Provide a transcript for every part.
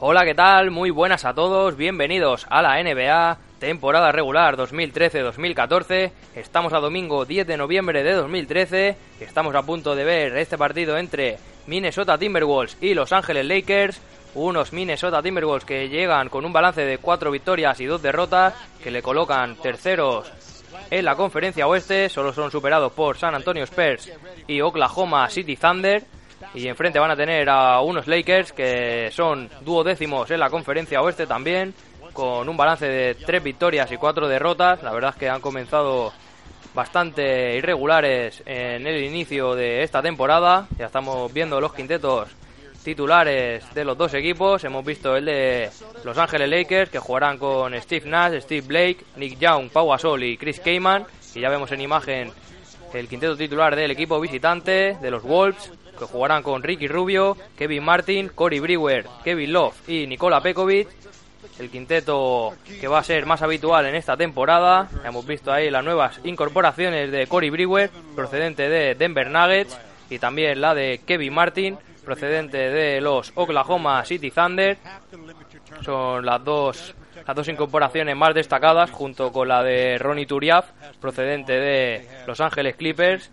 Hola, ¿qué tal? Muy buenas a todos, bienvenidos a la NBA, temporada regular 2013-2014. Estamos a domingo 10 de noviembre de 2013, estamos a punto de ver este partido entre Minnesota Timberwolves y Los Ángeles Lakers. Unos Minnesota Timberwolves que llegan con un balance de 4 victorias y 2 derrotas, que le colocan terceros en la conferencia oeste, solo son superados por San Antonio Spurs y Oklahoma City Thunder. Y enfrente van a tener a unos Lakers que son duodécimos en la conferencia oeste también, con un balance de tres victorias y cuatro derrotas. La verdad es que han comenzado bastante irregulares en el inicio de esta temporada. Ya estamos viendo los quintetos titulares de los dos equipos. Hemos visto el de Los Ángeles Lakers, que jugarán con Steve Nash, Steve Blake, Nick Young, Pau Gasol y Chris Kaman. Y ya vemos en imagen el quinteto titular del equipo visitante, de los Wolves, que jugarán con Ricky Rubio, Kevin Martin, Corey Brewer, Kevin Love y Nikola Pekovic. El quinteto que va a ser más habitual en esta temporada. Hemos visto ahí las nuevas incorporaciones de Corey Brewer, procedente de Denver Nuggets, y también la de Kevin Martin, procedente de los Oklahoma City Thunder. Son las dos las dos incorporaciones más destacadas junto con la de Ronnie Turiaf, procedente de Los Ángeles Clippers,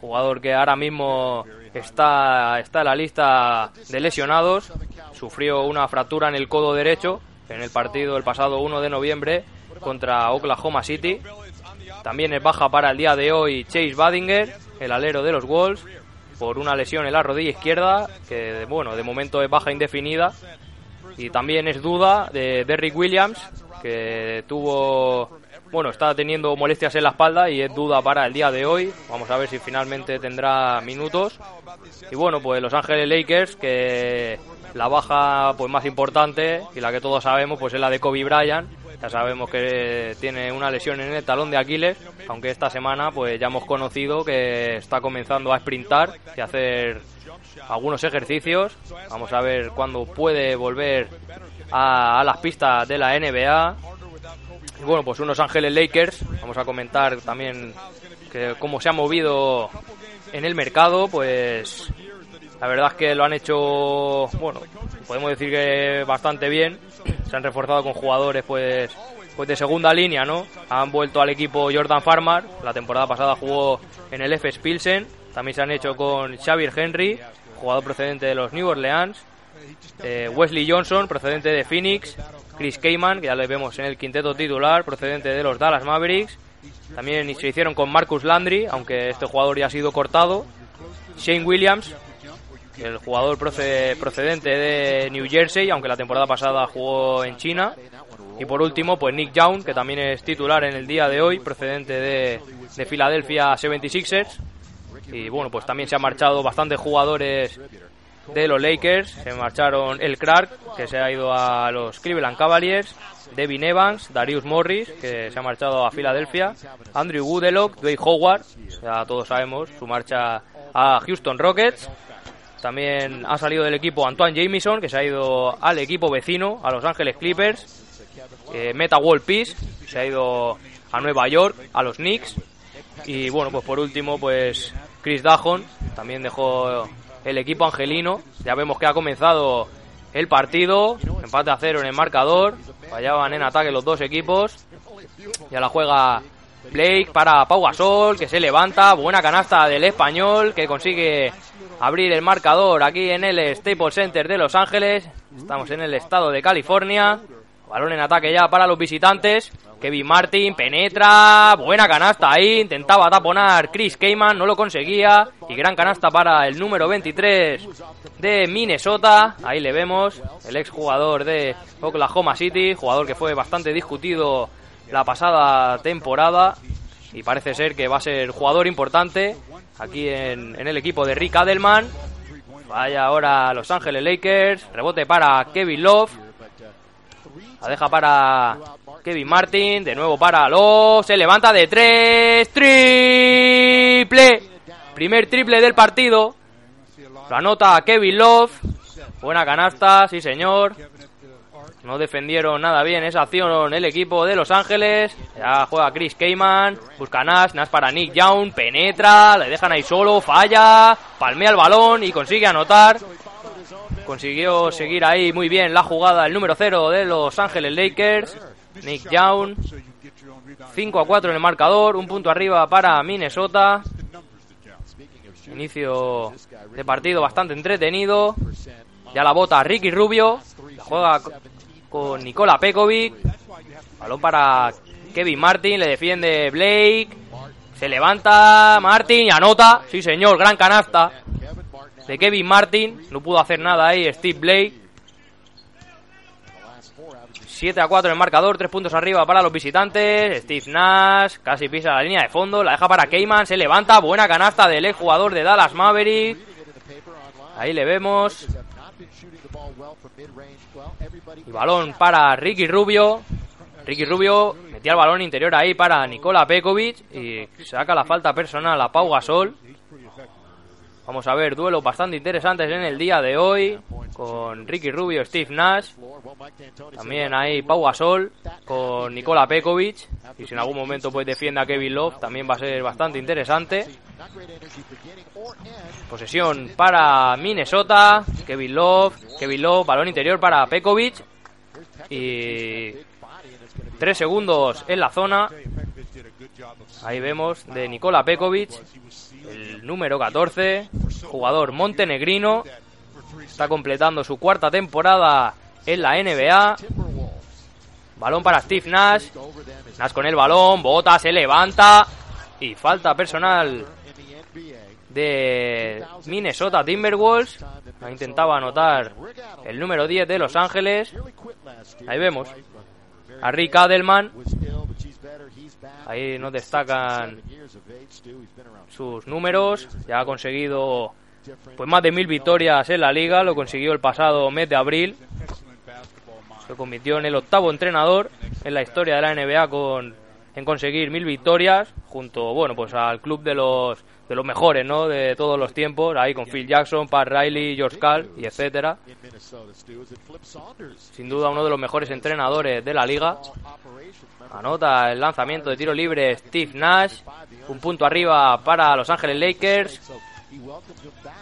jugador que ahora mismo está, está en la lista de lesionados, sufrió una fractura en el codo derecho en el partido el pasado 1 de noviembre contra Oklahoma City. También es baja para el día de hoy Chase Badinger, el alero de los Wolves, por una lesión en la rodilla izquierda, que bueno, de momento es baja indefinida. Y también es duda de Derrick Williams, que tuvo, bueno, está teniendo molestias en la espalda y es duda para el día de hoy. Vamos a ver si finalmente tendrá minutos. Y bueno, pues Los Ángeles Lakers, que la baja pues más importante y la que todos sabemos pues es la de Kobe Bryant. Ya sabemos que tiene una lesión en el talón de Aquiles, aunque esta semana pues ya hemos conocido que está comenzando a sprintar y hacer algunos ejercicios. Vamos a ver cuándo puede volver a, a las pistas de la NBA. Y bueno, pues unos Ángeles Lakers. Vamos a comentar también que cómo se ha movido en el mercado. Pues la verdad es que lo han hecho, bueno, podemos decir que bastante bien. Se han reforzado con jugadores, pues, pues de segunda línea, ¿no? Han vuelto al equipo Jordan Farmar. La temporada pasada jugó en el FS Pilsen. También se han hecho con Xavier Henry, jugador procedente de los New Orleans. Eh, Wesley Johnson, procedente de Phoenix. Chris Kaman, que ya le vemos en el quinteto titular, procedente de los Dallas Mavericks. También se hicieron con Marcus Landry, aunque este jugador ya ha sido cortado. Shane Williams, el jugador procedente de New Jersey, aunque la temporada pasada jugó en China. Y por último, pues Nick Young, que también es titular en el día de hoy, procedente de, de Philadelphia 76ers. Y bueno, pues también se han marchado bastantes jugadores de los Lakers. Se marcharon el Clark, que se ha ido a los Cleveland Cavaliers. Devin Evans, Darius Morris, que se ha marchado a Filadelfia. Andrew Woodlock, Dwayne Howard, ya todos sabemos, su marcha a Houston Rockets. También ha salido del equipo Antoine Jamison, que se ha ido al equipo vecino, a Los Ángeles Clippers. Eh, Meta World Peace, se ha ido a Nueva York, a los Knicks. Y bueno, pues por último, pues Chris Dajon también dejó el equipo angelino. Ya vemos que ha comenzado el partido. Empate a cero en el marcador. Fallaban en ataque los dos equipos. Ya la juega Blake para Pau Gasol, que se levanta. Buena canasta del español, que consigue abrir el marcador aquí en el Staples Center de Los Ángeles. Estamos en el estado de California. Balón en ataque ya para los visitantes. Kevin Martin penetra, buena canasta ahí, intentaba taponar Chris Kaman, no lo conseguía. Y gran canasta para el número 23 de Minnesota. Ahí le vemos, el exjugador de Oklahoma City, jugador que fue bastante discutido la pasada temporada. Y parece ser que va a ser jugador importante aquí en, en el equipo de Rick Adelman. Vaya ahora Los Ángeles Lakers, rebote para Kevin Love. La deja para Kevin Martin, de nuevo para Love, se levanta de tres, triple, primer triple del partido, lo anota Kevin Love, buena canasta, sí señor, no defendieron nada bien esa acción el equipo de Los Ángeles, ya juega Chris Kaman, busca Nash, Nash para Nick Young, penetra, le dejan ahí solo, falla, palmea el balón y consigue anotar. consiguió seguir ahí muy bien la jugada el número 0 de Los Ángeles Lakers, Nick Young. 5 a 4 en el marcador, un punto arriba para Minnesota. Inicio de partido bastante entretenido. Ya la bota Ricky Rubio. Juega con Nikola Pekovic. Balón para Kevin Martin. Le defiende Blake. Se levanta Martin y anota. Sí, señor, gran canasta de Kevin Martin. No pudo hacer nada ahí Steve Blake. 7 a 4 en el marcador, 3 puntos arriba para los visitantes. Steve Nash casi pisa la línea de fondo, la deja para Keyman, se levanta, buena canasta del ex jugador de Dallas Maverick. Ahí le vemos. Y balón para Ricky Rubio. Ricky Rubio metía el balón interior ahí para Nikola Pekovic y saca la falta personal a Pau Gasol. Vamos a ver duelos bastante interesantes en el día de hoy con Ricky Rubio, Steve Nash. También hay Pau Gasol con Nikola Pekovic. Y si en algún momento pues defiende a Kevin Love, también va a ser bastante interesante. Posesión para Minnesota. Kevin Love, Kevin Love, balón interior para Pekovic. Y tres segundos en la zona. Ahí vemos de Nikola Pekovic, el número 14, jugador montenegrino. Está completando su cuarta temporada en la NBA. Balón para Steve Nash. Nash con el balón, bota, se levanta. Y falta personal de Minnesota Timberwolves. Intentaba anotar el número 10 de Los Ángeles. Ahí vemos a Rick Adelman. Ahí nos destacan sus números. Ya ha conseguido pues más de mil victorias en la liga. Lo consiguió el pasado mes de abril. Se convirtió en el octavo entrenador en la historia de la NBA con en conseguir mil victorias junto bueno pues al club de los de los mejores no de todos los tiempos ahí con Phil Jackson, Pat Riley, George Karl y etcétera sin duda uno de los mejores entrenadores de la liga anota el lanzamiento de tiro libre Steve Nash un punto arriba para Los Ángeles Lakers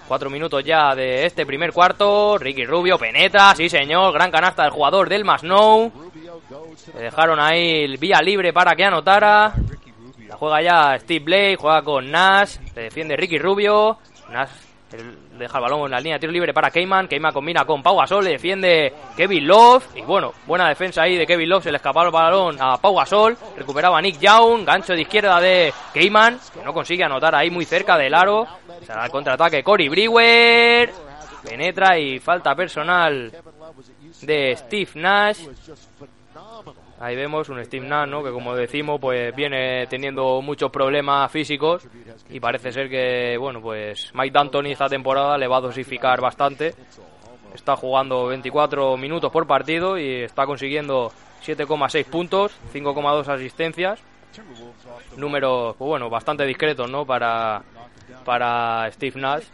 Cuatro minutos ya de este primer cuarto. Ricky Rubio penetra, sí señor. Gran canasta del jugador del Masnou. Le dejaron ahí el vía libre para que anotara. La juega ya Steve Blake, juega con Nash. Le defiende Ricky Rubio. Nash deja el balón en la línea tiro libre para Keyman. Keyman combina con Pau Gasol, le defiende Kevin Love. Y bueno, buena defensa ahí de Kevin Love. Se le escapaba el balón a Pau Gasol. Recuperaba Nick Young. Gancho de izquierda de Keyman, que no consigue anotar ahí muy cerca del aro. Será el contraataque Cory Brewer. Penetra y falta personal de Steve Nash. Ahí vemos un Steve Nash, ¿no? Que como decimos, pues viene teniendo muchos problemas físicos y parece ser que, bueno, pues Mike D'Antoni esta temporada le va a dosificar bastante. Está jugando 24 minutos por partido y está consiguiendo 7,6 puntos, 5,2 asistencias. Números, pues bueno, bastante discretos, ¿no? Para, para Steve Nash.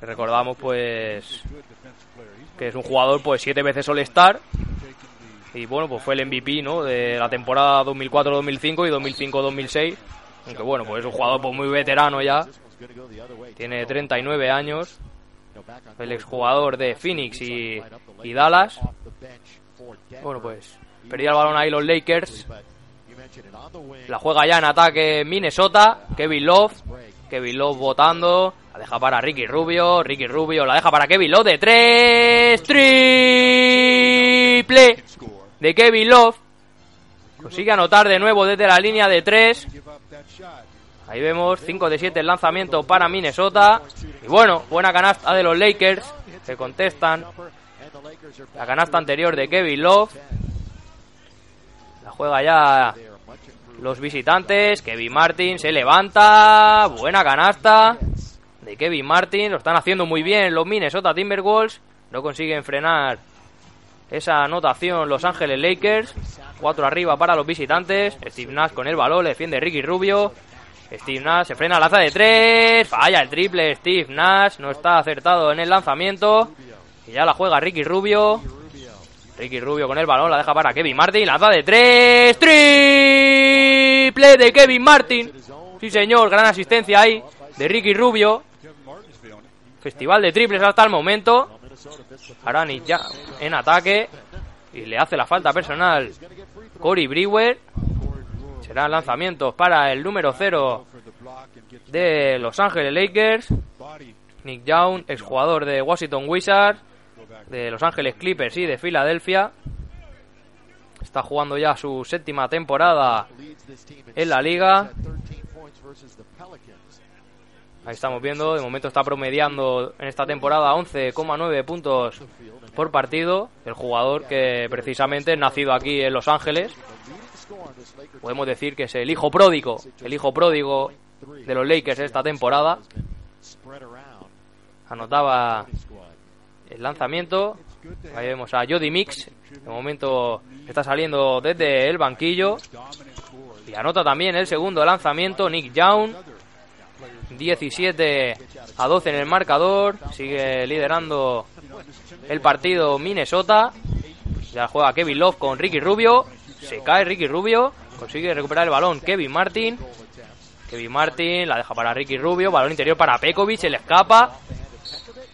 Recordamos, pues, que es un jugador, pues, siete veces All-Star y bueno, pues fue el MVP, ¿no? De la temporada 2004-2005 y 2005-2006. Aunque bueno, pues es un jugador pues, muy veterano ya. Tiene 39 años. El exjugador de Phoenix y, y Dallas. Bueno, pues perdía el balón ahí los Lakers. La juega ya en ataque Minnesota. Kevin Love. Kevin Love votando. La deja para Ricky Rubio. Ricky Rubio la deja para Kevin Love de tres. Triple de Kevin Love. Consigue anotar de nuevo desde la línea de 3. Ahí vemos 5 de 7 el lanzamiento para Minnesota. Y bueno, buena canasta de los Lakers. Se contestan. La canasta anterior de Kevin Love. La juega ya los visitantes. Kevin Martin se levanta. Buena canasta de Kevin Martin. Lo están haciendo muy bien los Minnesota Timberwolves. No consiguen frenar esa anotación Los Ángeles Lakers. Cuatro arriba para los visitantes. Steve Nash con el balón, le defiende Ricky Rubio. Steve Nash se frena lanza de tres. Falla el triple. Steve Nash no está acertado en el lanzamiento. Y ya la juega Ricky Rubio. Ricky Rubio con el balón, la deja para Kevin Martin. Lanza de tres. Triple de Kevin Martin. Sí, señor, gran asistencia ahí de Ricky Rubio. festival de triples hasta el momento. Arani ya en ataque y le hace la falta personal Corey Brewer. Serán lanzamientos para el número 0 de Los Ángeles Lakers. Nick Young, exjugador de Washington Wizards, de Los Ángeles Clippers y de Filadelfia. Está jugando ya su séptima temporada en la liga. Ahí estamos viendo, de momento está promediando en esta temporada 11,9 puntos por partido. El jugador que precisamente es nacido aquí en Los Ángeles. Podemos decir que es el hijo pródigo, el hijo pródigo de los Lakers esta temporada. Anotaba el lanzamiento. Ahí vemos a Jody Mix. De momento está saliendo desde el banquillo. Y anota también el segundo lanzamiento Nick Young. 17 a 12 en el marcador. Sigue liderando el partido Minnesota. Ya juega Kevin Love con Ricky Rubio. Se cae Ricky Rubio. Consigue recuperar el balón Kevin Martin. Kevin Martin la deja para Ricky Rubio. Balón interior para Pekovic. Se le escapa.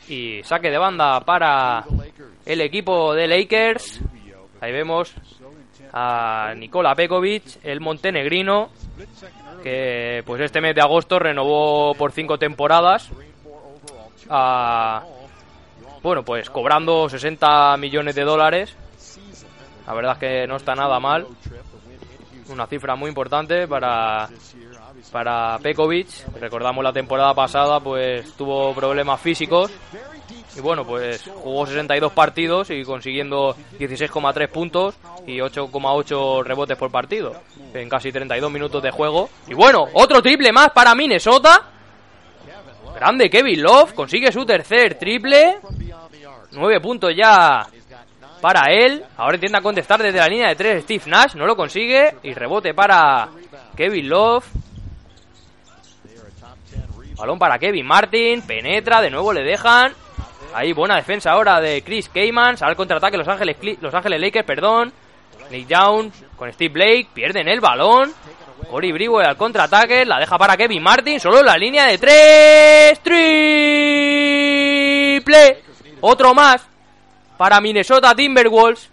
Y saque de banda para el equipo de Lakers. Ahí vemos a Nikola Pekovic, el montenegrino, que pues este mes de agosto renovó por cinco temporadas. bueno, pues cobrando 60 millones de dólares. La verdad es que no está nada mal. Una cifra muy importante para para Pekovic. Recordamos la temporada pasada, pues tuvo problemas físicos. Y bueno, pues jugó 62 partidos y consiguiendo 16,3 puntos y 8,8 rebotes por partido en casi 32 minutos de juego. Y bueno, otro triple más para Minnesota. Grande Kevin Love, consigue su tercer triple. 9 puntos ya para él. Ahora intenta contestar desde la línea de 3 Steve Nash, no lo consigue. Y rebote para Kevin Love. Balón para Kevin Martin, penetra, de nuevo le dejan. Ahí buena defensa ahora de Chris Cayman, sale al contraataque Los Ángeles, Los Ángeles Lakers, perdón. Nick Young con Steve Blake, pierden el balón. Corey Brewer al contraataque, la deja para Kevin Martin, solo la línea de tres. Triple. Otro más para Minnesota Timberwolves.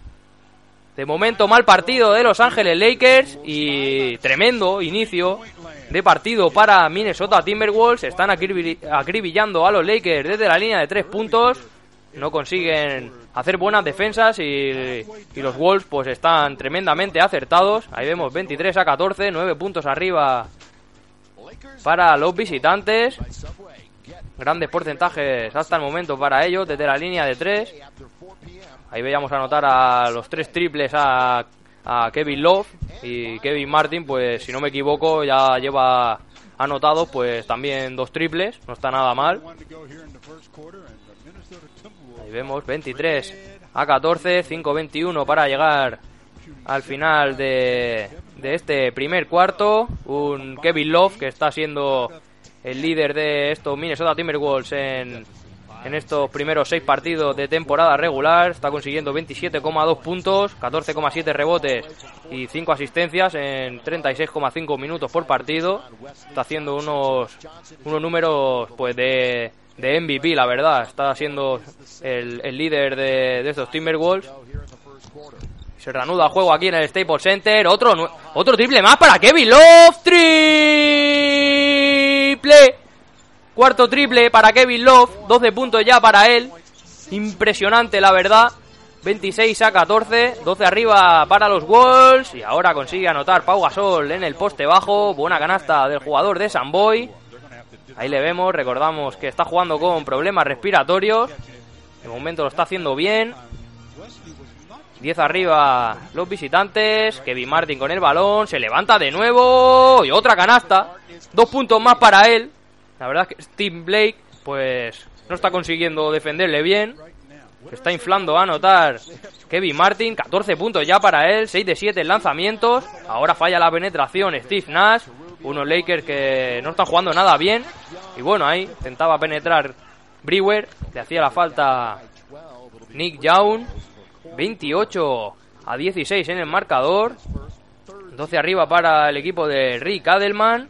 De momento mal partido de Los Ángeles Lakers y tremendo inicio de partido para Minnesota Timberwolves. Están acribillando a los Lakers desde la línea de tres puntos. No consiguen hacer buenas defensas y, los Wolves pues están tremendamente acertados. Ahí vemos 23 a 14, 9 puntos arriba para los visitantes. Grandes porcentajes hasta el momento para ellos desde la línea de tres. Ahí veíamos anotar a los tres triples a, Kevin Love y Kevin Martin, pues si no me equivoco, ya lleva anotados pues también dos triples, no está nada mal. Ahí vemos 23 a 14, 5-21 para llegar al final de, de este primer cuarto. Un Kevin Love que está siendo el líder de estos Minnesota Timberwolves en, en estos primeros seis partidos de temporada regular. Está consiguiendo 27,2 puntos, 14,7 rebotes y 5 asistencias en 36,5 minutos por partido. Está haciendo unos, unos números pues de, de MVP, la verdad. Está siendo el, el líder de, de estos Timberwolves. Se reanuda el juego aquí en el Staples Center. Otro, otro triple más para Kevin Love. Triple Cuarto triple para Kevin Love, 12 puntos ya para él. Impresionante, la verdad. 26 a 14, 12 arriba para los Wolves. Y ahora consigue anotar Pau Gasol en el poste bajo. Buena canasta del jugador de Samboy. Ahí le vemos, recordamos que está jugando con problemas respiratorios. De momento lo está haciendo bien. 10 arriba los visitantes. Kevin Martin con el balón. Se levanta de nuevo. Y otra canasta. Dos puntos más para él. La verdad es que Steve Blake, pues, no está consiguiendo defenderle bien. Se está inflando a anotar Kevin Martin, 14 puntos ya para él, 6 de 7 en lanzamientos. Ahora falla la penetración Steve Nash, unos Lakers que no están jugando nada bien. Y bueno, ahí intentaba penetrar Brewer, le hacía la falta Nick Young, 28 a 16 en el marcador. 12 arriba para el equipo de Rick Adelman.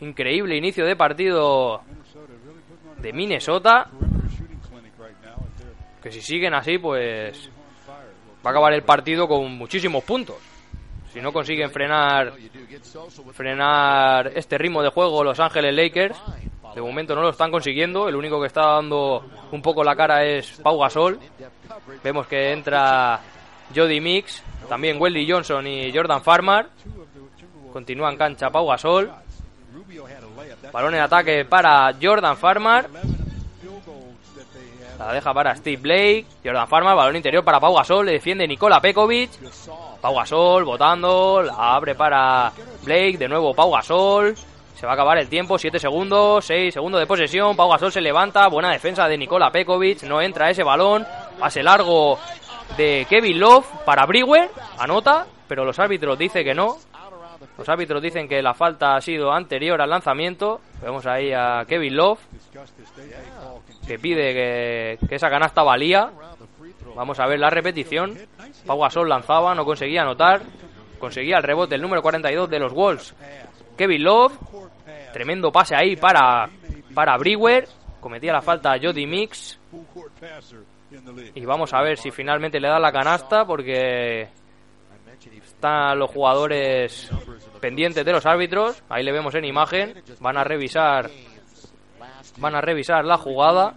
Increíble inicio de partido de Minnesota. Que si siguen así, pues va a acabar el partido con muchísimos puntos. Si no consiguen frenar frenar este ritmo de juego Los Ángeles Lakers, de momento no lo están consiguiendo. El único que está dando un poco la cara es Pau Gasol. Vemos que entra Jody Mix, también Wesley Johnson y Jordan Farmer. Continúa en cancha Pau Gasol. Balón en ataque para Jordan Farmer. La deja para Steve Blake. Jordan Farmer, balón interior para Pau Gasol. Le defiende Nikola Pekovic. Pau Gasol votando. La abre para Blake. De nuevo Pau Gasol. Se va a acabar el tiempo, 7 segundos, 6 segundos de posesión. Pau Gasol se levanta, buena defensa de Nikola Pekovic, no entra ese balón. Pase largo de Kevin Love para Brewer, anota, pero los árbitros dicen que no. Los árbitros dicen que la falta ha sido anterior al lanzamiento. Vemos ahí a Kevin Love, que pide que, que esa canasta valía. Vamos a ver la repetición. Pau Gasol lanzaba, no conseguía anotar. Conseguía el rebote el número 42 de los Wolves. Kevin Love. Tremendo pase ahí para, para Brewer. Cometía la falta Jody Mix. Y vamos a ver si finalmente le da la canasta porque están los jugadores pendientes de los árbitros. Ahí le vemos en imagen. Van a revisar van a revisar la jugada.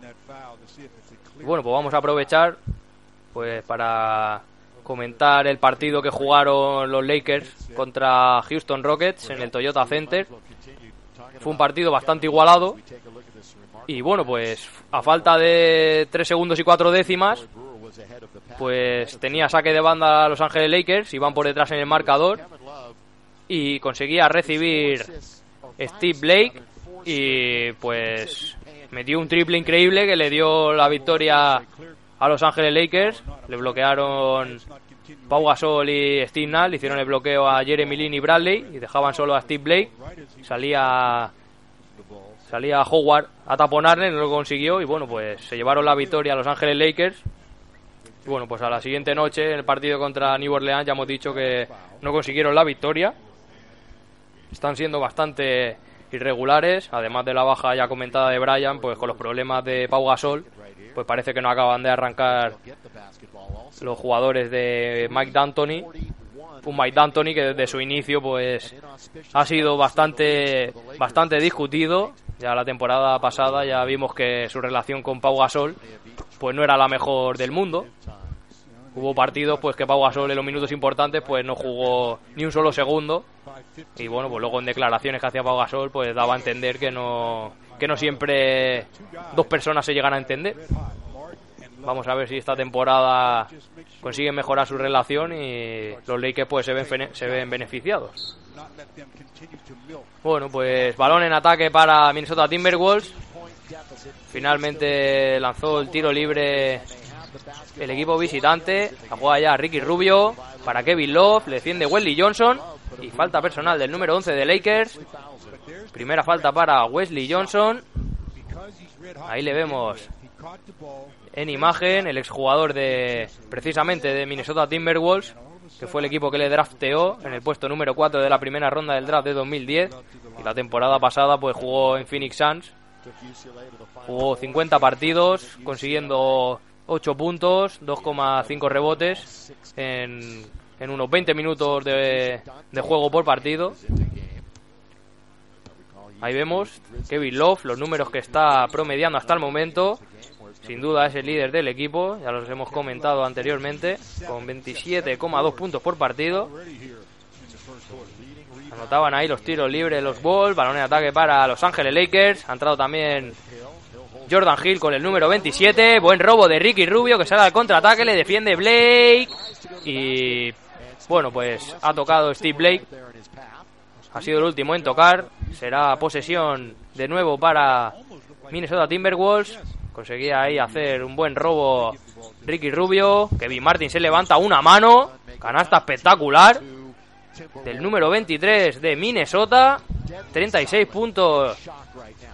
Bueno, pues vamos a aprovechar pues para comentar el partido que jugaron los Lakers contra Houston Rockets en el Toyota Center. Fue un partido bastante igualado. Y bueno, pues a falta de 3 segundos y 4 décimas, pues tenía saque de banda a Los Ángeles Lakers, iban por detrás en el marcador y conseguía recibir Steve Blake y pues metió un triple increíble que le dio la victoria a Los Ángeles Lakers. Le bloquearon Pau Gasol y Steve Nash, le hicieron el bloqueo a Jeremy Lin y Bradley y dejaban solo a Steve Blake. Salía salía Howard a taponarle, no lo consiguió y bueno, pues se llevaron la victoria a Los Ángeles Lakers. Bueno, pues a la siguiente noche en el partido contra New Orleans ya hemos dicho que no consiguieron la victoria. Están siendo bastante irregulares, además de la baja ya comentada de Brian, pues con los problemas de Pau Gasol, pues parece que no acaban de arrancar los jugadores de Mike D'Antoni. Un Mike D'Antoni que desde su inicio pues ha sido bastante bastante discutido. Ya la temporada pasada ya vimos que su relación con Pau Gasol pues no era la mejor del mundo. Hubo partidos pues que Pau Gasol en los minutos importantes pues no jugó ni un solo segundo y bueno, pues luego en declaraciones que hacía Pau Gasol pues daba a entender que no que no siempre dos personas se llegan a entender. Vamos a ver si esta temporada consiguen mejorar su relación y los Lakers pues se ven se ven beneficiados. Bueno, pues balón en ataque para Minnesota Timberwolves. Finalmente lanzó el tiro libre el equipo visitante. La juega ya Ricky Rubio para Kevin Love. Le defiende Wesley Johnson. Y falta personal del número 11 de Lakers. Primera falta para Wesley Johnson. Ahí le vemos en imagen el exjugador de precisamente de Minnesota Timberwolves, que fue el equipo que le drafteó en el puesto número 4 de la primera ronda del draft de 2010. Y la temporada pasada pues jugó en Phoenix Suns. Jugó 50 partidos, consiguiendo 8 puntos, 2,5 rebotes en, unos 20 minutos de, juego por partido. Ahí vemos Kevin Love, los números que está promediando hasta el momento. Sin duda es el líder del equipo, ya los hemos comentado anteriormente, con 27,2 puntos por partido. Anotaban ahí los tiros libres los Bulls, balón de ataque para Los Ángeles Lakers. Ha entrado también Jordan Hill con el número 27. Buen robo de Ricky Rubio que sale al contraataque, le defiende Blake. Y bueno, pues ha tocado Steve Blake. Ha sido el último en tocar. Será posesión de nuevo para Minnesota Timberwolves. Conseguía ahí hacer un buen robo Ricky Rubio. Kevin Martin se levanta una mano. Canasta espectacular. Del número 23 de Minnesota. 36 puntos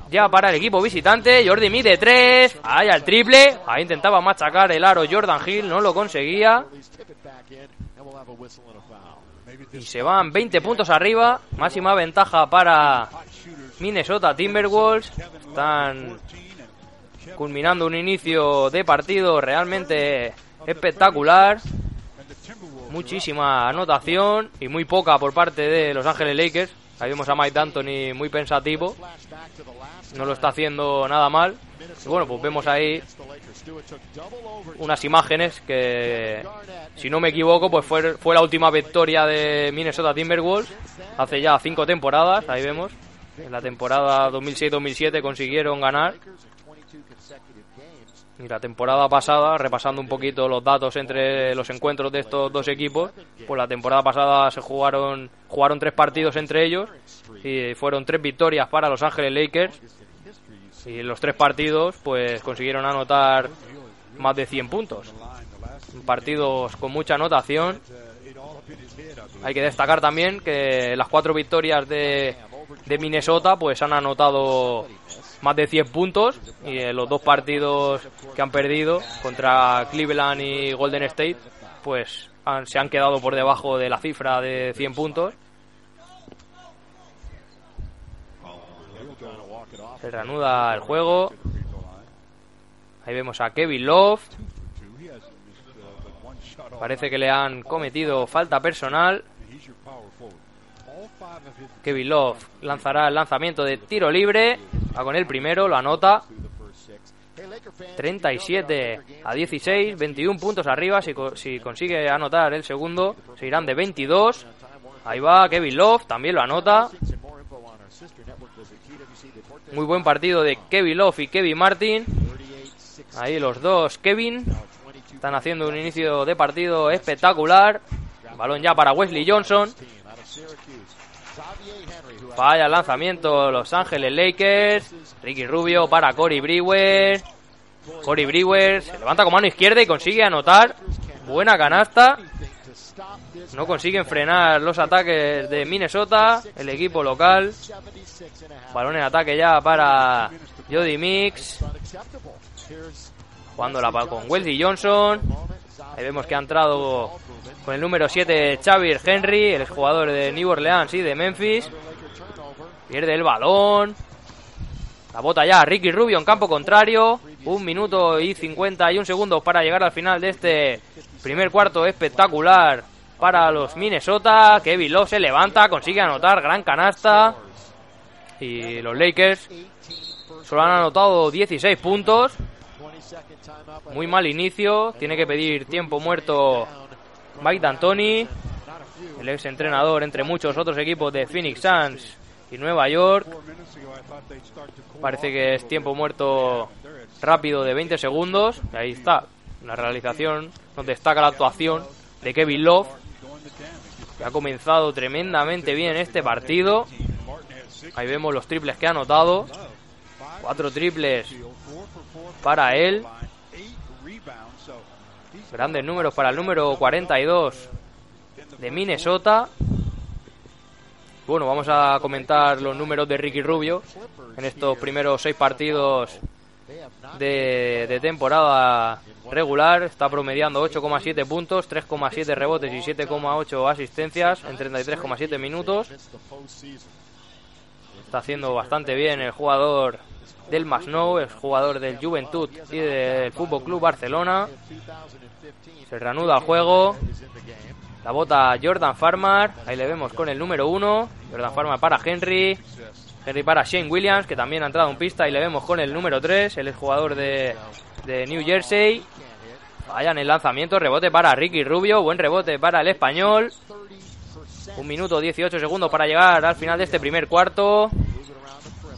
ya para el equipo visitante. Jordi mide 3. Ahí al triple. Ahí intentaba machacar el aro Jordan Hill. No lo conseguía. Y se van 20 puntos arriba. Máxima ventaja para Minnesota Timberwolves. Están culminando un inicio de partido realmente espectacular. Muchísima anotación y muy poca por parte de Los Ángeles Lakers. Ahí vemos a Mike D'Antoni muy pensativo. No lo está haciendo nada mal. Y bueno, pues vemos ahí unas imágenes que, si no me equivoco, pues fue, fue la última victoria de Minnesota Timberwolves hace ya cinco temporadas. Ahí vemos. En la temporada 2006-2007 consiguieron ganar. La temporada pasada, repasando un poquito los datos entre los encuentros de estos dos equipos, pues la temporada pasada se jugaron jugaron tres partidos entre ellos y fueron tres victorias para Los Ángeles Lakers. Y en los tres partidos, pues consiguieron anotar más de 100 puntos. Partidos con mucha anotación. Hay que destacar también que las cuatro victorias de, de Minnesota, pues han anotado más de 100 puntos y los dos partidos que han perdido contra Cleveland y Golden State pues se han quedado por debajo de la cifra de 100 puntos. Se reanuda el juego. Ahí vemos a Kevin Love. Parece que le han cometido falta personal. Kevin Love lanzará el lanzamiento de tiro libre. Va con el primero, lo anota. 37 a 16, 21 puntos arriba. Si, si consigue anotar el segundo, se irán de 22. Ahí va Kevin Love, también lo anota. Muy buen partido de Kevin Love y Kevin Martin. Ahí los dos Kevin están haciendo un inicio de partido espectacular. Balón ya para Wesley Johnson. Vaya lanzamiento Los Ángeles Lakers. Ricky Rubio para Cory Brewer. Cory Brewer se levanta con mano izquierda y consigue anotar. Buena canasta. No consiguen frenar los ataques de Minnesota, el equipo local. Balón en ataque ya para Jody Mix. Jugando la con Wesley Johnson. Ahí vemos que ha entrado con el número 7 Xavier Henry, el jugador de New Orleans y de Memphis. Pierde el balón. La bota ya Ricky Rubio en campo contrario. Un minuto y 51 segundos para llegar al final de este primer cuarto espectacular para los Minnesota. Kevin Love se levanta, consigue anotar gran canasta. Y los Lakers solo han anotado 16 puntos. Muy mal inicio. Tiene que pedir tiempo muerto Mike D'Antoni, el ex entrenador entre muchos otros equipos de Phoenix Suns y Nueva York. Parece que es tiempo muerto rápido de 20 segundos. Y ahí está, la realización nos destaca la actuación de Kevin Love, que ha comenzado tremendamente bien este partido. Ahí vemos los triples que ha anotado. Cuatro triples para él. Grandes números para el número 42 de Minnesota. Bueno, vamos a comentar los números de Ricky Rubio en estos primeros seis partidos de, temporada regular. Está promediando 8,7 puntos, 3,7 rebotes y 7,8 asistencias en 33,7 minutos. Está haciendo bastante bien el jugador del Masnou, el jugador del Juventud y del Fútbol Club Barcelona. Se reanuda el juego. La bota Jordan Farmer. Ahí le vemos con el número uno. Jordan Farmer para Henry. Henry para Shane Williams, que también ha entrado en pista. Y le vemos con el número 3. Él es jugador de, de New Jersey. Vaya en el lanzamiento. Rebote para Ricky Rubio. Buen rebote para el español. Un minuto 18 segundos para llegar al final de este primer cuarto.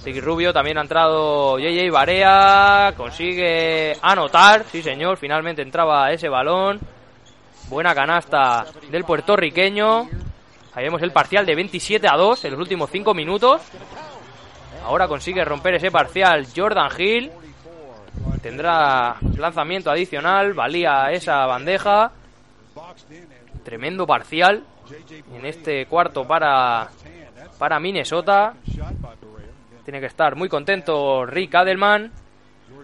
Ricky Rubio también ha entrado JJ Barea. Consigue anotar. Sí, señor. Finalmente entraba ese balón. Buena canasta del puertorriqueño. Ahí vemos el parcial de 27 a 2 en los últimos 5 minutos. Ahora consigue romper ese parcial Jordan Hill. Tendrá lanzamiento adicional. Valía esa bandeja. Tremendo parcial en este cuarto para, para Minnesota. Tiene que estar muy contento Rick Adelman.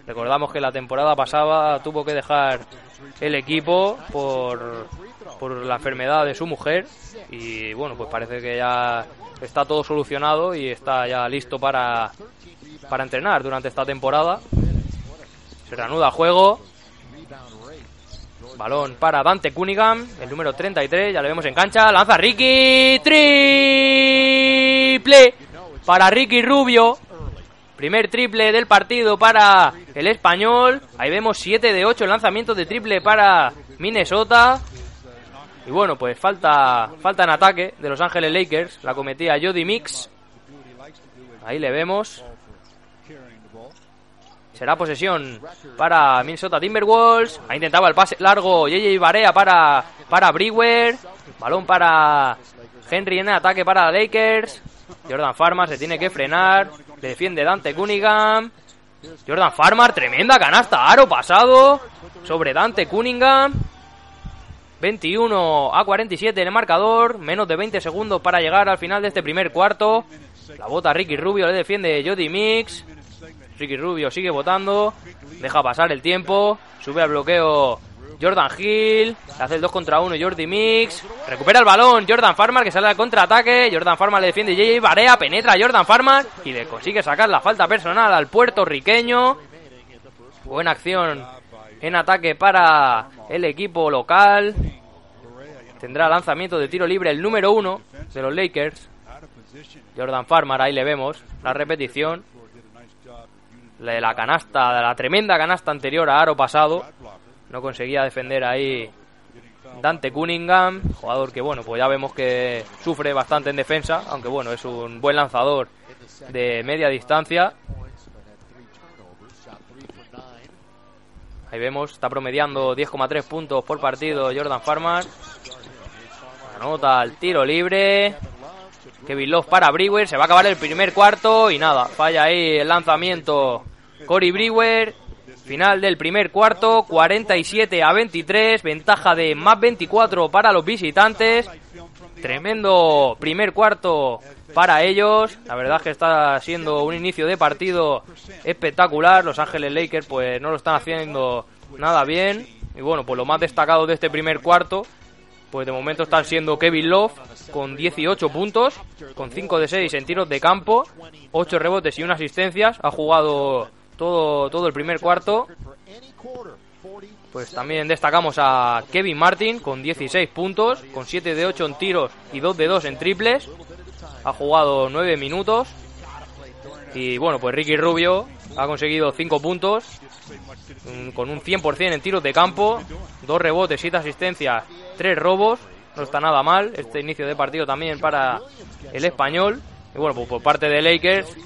Recordamos que la temporada pasada tuvo que dejar el equipo por, por la enfermedad de su mujer y bueno, pues parece que ya está todo solucionado y está ya listo para, para entrenar durante esta temporada. Se reanuda el juego. Balón para Dante Cunningham, el número 33, ya lo vemos en cancha. Lanza Ricky. Triple para Ricky Rubio. Primer triple del partido para el español. Ahí vemos 7 de 8 lanzamientos de triple para Minnesota. Y bueno, pues falta, falta en ataque de Los Ángeles Lakers. La cometía Jody Mix. Ahí le vemos. Será posesión para Minnesota Timberwolves. Ha intentado el pase largo. JJ Barea para, para Brewer. Balón para Henry en ataque para Lakers. Jordan Farmar se tiene que frenar. Le defiende Dante Cunningham. Jordan Farmar, tremenda canasta. Aro pasado sobre Dante Cunningham. 21 a 47 en el marcador. Menos de 20 segundos para llegar al final de este primer cuarto. La bota Ricky Rubio, le defiende Jody Mix. Ricky Rubio sigue votando. Deja pasar el tiempo. Sube al bloqueo Jordan Hill. Hace el 2 contra 1 Jordi Mix. Recupera el balón Jordan Farmer que sale al contraataque. Jordan Farmer le defiende JJ Barea. Penetra Jordan Farmer y le consigue sacar la falta personal al puertorriqueño. Buena acción en ataque para el equipo local. Tendrá lanzamiento de tiro libre el número 1 de los Lakers. Jordan Farmer, ahí le vemos la repetición de la canasta, de la tremenda canasta anterior a Aro pasado. No conseguía defender ahí Dante Cunningham, jugador que bueno, pues ya vemos que sufre bastante en defensa, aunque bueno, es un buen lanzador de media distancia. Ahí vemos, está promediando 10,3 puntos por partido Jordan Farmer. Anota el tiro libre. Kevin Love para Brewer. Se va a acabar el primer cuarto y nada, falla ahí el lanzamiento Cory Brewer. Final del primer cuarto, 47 a 23, ventaja de más 24 para los visitantes. Tremendo primer cuarto para ellos. La verdad es que está siendo un inicio de partido espectacular. Los Ángeles Lakers pues no lo están haciendo nada bien. Y bueno, pues lo más destacado de este primer cuarto, pues de momento están siendo Kevin Love con 18 puntos, con 5 de 6 en tiros de campo, 8 rebotes y una asistencias. Ha jugado todo, todo el primer cuarto. Pues también destacamos a Kevin Martin con 16 puntos, con 7 de 8 en tiros y 2 de 2 en triples. Ha jugado 9 minutos. Y bueno, pues Ricky Rubio ha conseguido 5 puntos, mm, con un 100% en tiros de campo, 2 rebotes, 7 asistencias, 3 robos. No está nada mal este inicio de partido también para el español. Y bueno, pues por parte de Lakers,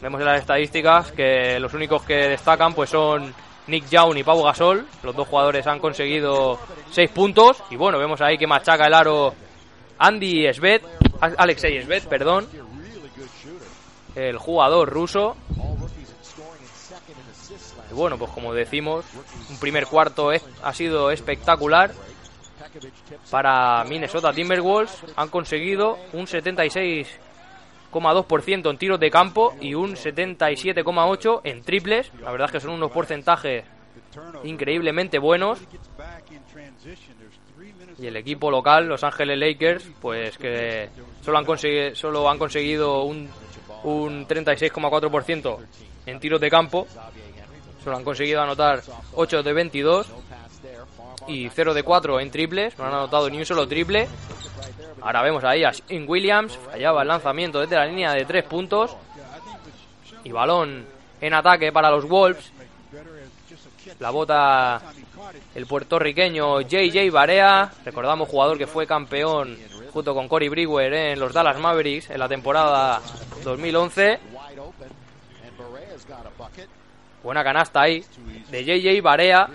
vemos en las estadísticas que los únicos que destacan pues son Nick Young y Pau Gasol. Los dos jugadores han conseguido 6 puntos. Y bueno, vemos ahí que machaca el aro Andy Svet, Alexei Svet, perdón. El jugador ruso. Y bueno, pues como decimos, un primer cuarto ha sido espectacular para Minnesota Timberwolves. Han conseguido un 76 2% en tiros de campo y un 77,8% en triples. La verdad es que son unos porcentajes increíblemente buenos. Y el equipo local, Los Ángeles Lakers, pues que solo han conseguido, solo han conseguido un, un 36,4% en tiros de campo. Solo han conseguido anotar 8 de 22 y 0 de 4 en triples. No han anotado ni un solo triple. Ahora vemos ahí a In Williams. Fallaba el lanzamiento desde la línea de 3 puntos. Y balón en ataque para los Wolves. La bota el puertorriqueño JJ Barea. Recordamos jugador que fue campeón junto con Cory Brewer en los Dallas Mavericks en la temporada 2011. Buena canasta ahí de JJ Barea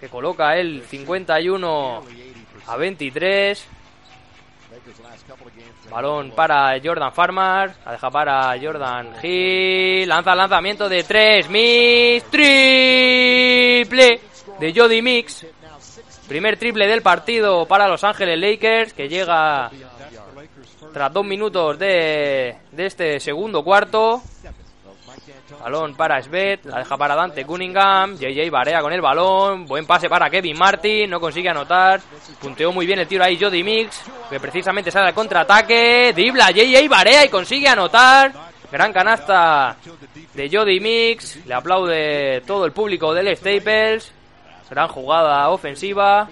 que coloca el 51 a 23. Balón para Jordan Farmar. La deja para Jordan Hill. Lanza lanzamiento de 3. Mix. Triple de Jody Mix. Primer triple del partido para Los Ángeles Lakers. Que llega tras dos minutos de, de este segundo cuarto. Balón para Svet, la deja para Dante Cunningham, JJ Barea con el balón, buen pase para Kevin Martin, no consigue anotar, punteó muy bien el tiro ahí Jody Mix, que precisamente sale al contraataque, dribla JJ Barea y consigue anotar, Gran canasta de Jody Mix. Le aplaude todo el público del Staples. Gran jugada ofensiva.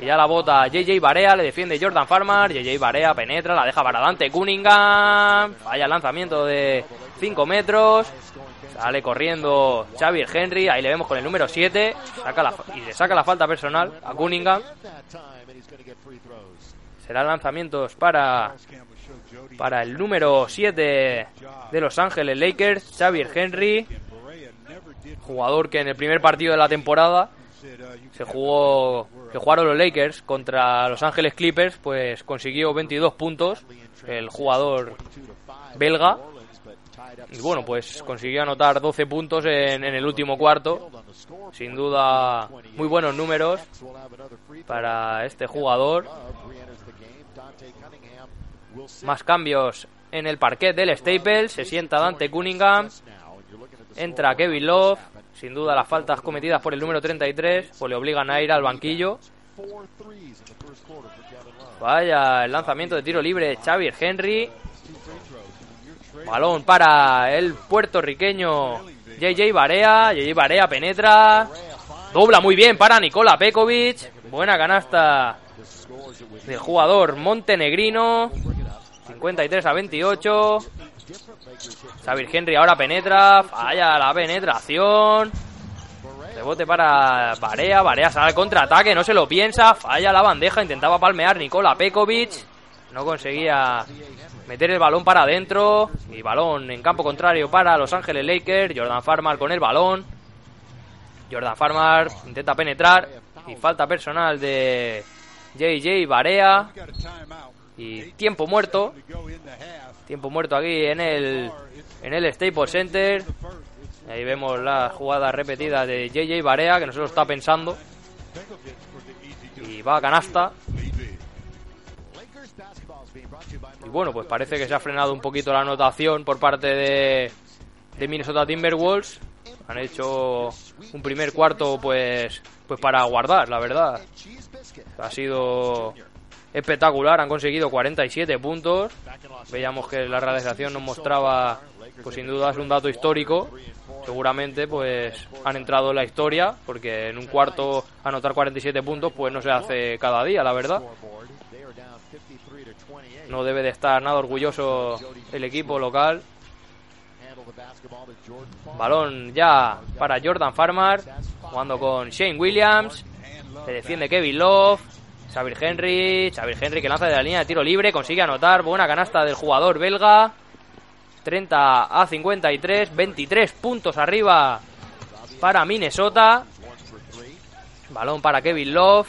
Y ya la bota JJ Barea, le defiende Jordan Farmer. JJ Barea penetra, la deja para adelante Cunningham. El lanzamiento de 5 metros. Sale corriendo Xavier Henry. Ahí le vemos con el número 7. Saca la, y le saca la falta personal a Cunningham. Serán lanzamientos para, para el número 7 de Los Ángeles Lakers, Xavier Henry. Jugador que en el primer partido de la temporada se jugó que jugaron los Lakers contra Los Ángeles Clippers, pues consiguió 22 puntos el jugador belga. Y bueno, pues consiguió anotar 12 puntos en, el último cuarto. Sin duda, muy buenos números para este jugador. Más cambios en el parquet del Staples. Se sienta Dante Cunningham. Entra Kevin Love. Sin duda las faltas cometidas por el número 33 pues le obligan a ir al banquillo. Vaya, el lanzamiento de tiro libre de Xavier Henry. Balón para el puertorriqueño JJ Barea. JJ Barea penetra. Dobla muy bien para Nikola Pekovic. Buena canasta del jugador montenegrino. 53 a 28. Xavier Henry ahora penetra. Falla la penetración. Rebote para Barea. Barea sale al contraataque. No se lo piensa. Falla la bandeja. Intentaba palmear Nikola Pekovic. No conseguía meter el balón para adentro. Y balón en campo contrario para Los Ángeles Lakers. Jordan Farmar con el balón. Jordan Farmar intenta penetrar. Y falta personal de JJ Barea. Y tiempo muerto. Tiempo muerto aquí en el, en el Staples Center. Ahí vemos la jugada repetida de JJ Barea, que no se lo está pensando. Y va a canasta. Bueno, pues parece que se ha frenado un poquito la anotación por parte de, Minnesota Timberwolves. Han hecho un primer cuarto pues pues para guardar, la verdad. Ha sido espectacular, han conseguido 47 puntos. Veíamos que la realización nos mostraba, pues sin duda es un dato histórico. Seguramente pues han entrado en la historia, porque en un cuarto anotar 47 puntos pues no se hace cada día, la verdad. No debe de estar nada orgulloso el equipo local. Balón ya para Jordan Farmar, jugando con Shane Williams. Se defiende Kevin Love. Xavier Henry, Xavier Henry que lanza de la línea de tiro libre, consigue anotar, buena canasta del jugador belga. 30 a 53, 23 puntos arriba para Minnesota. Balón para Kevin Love.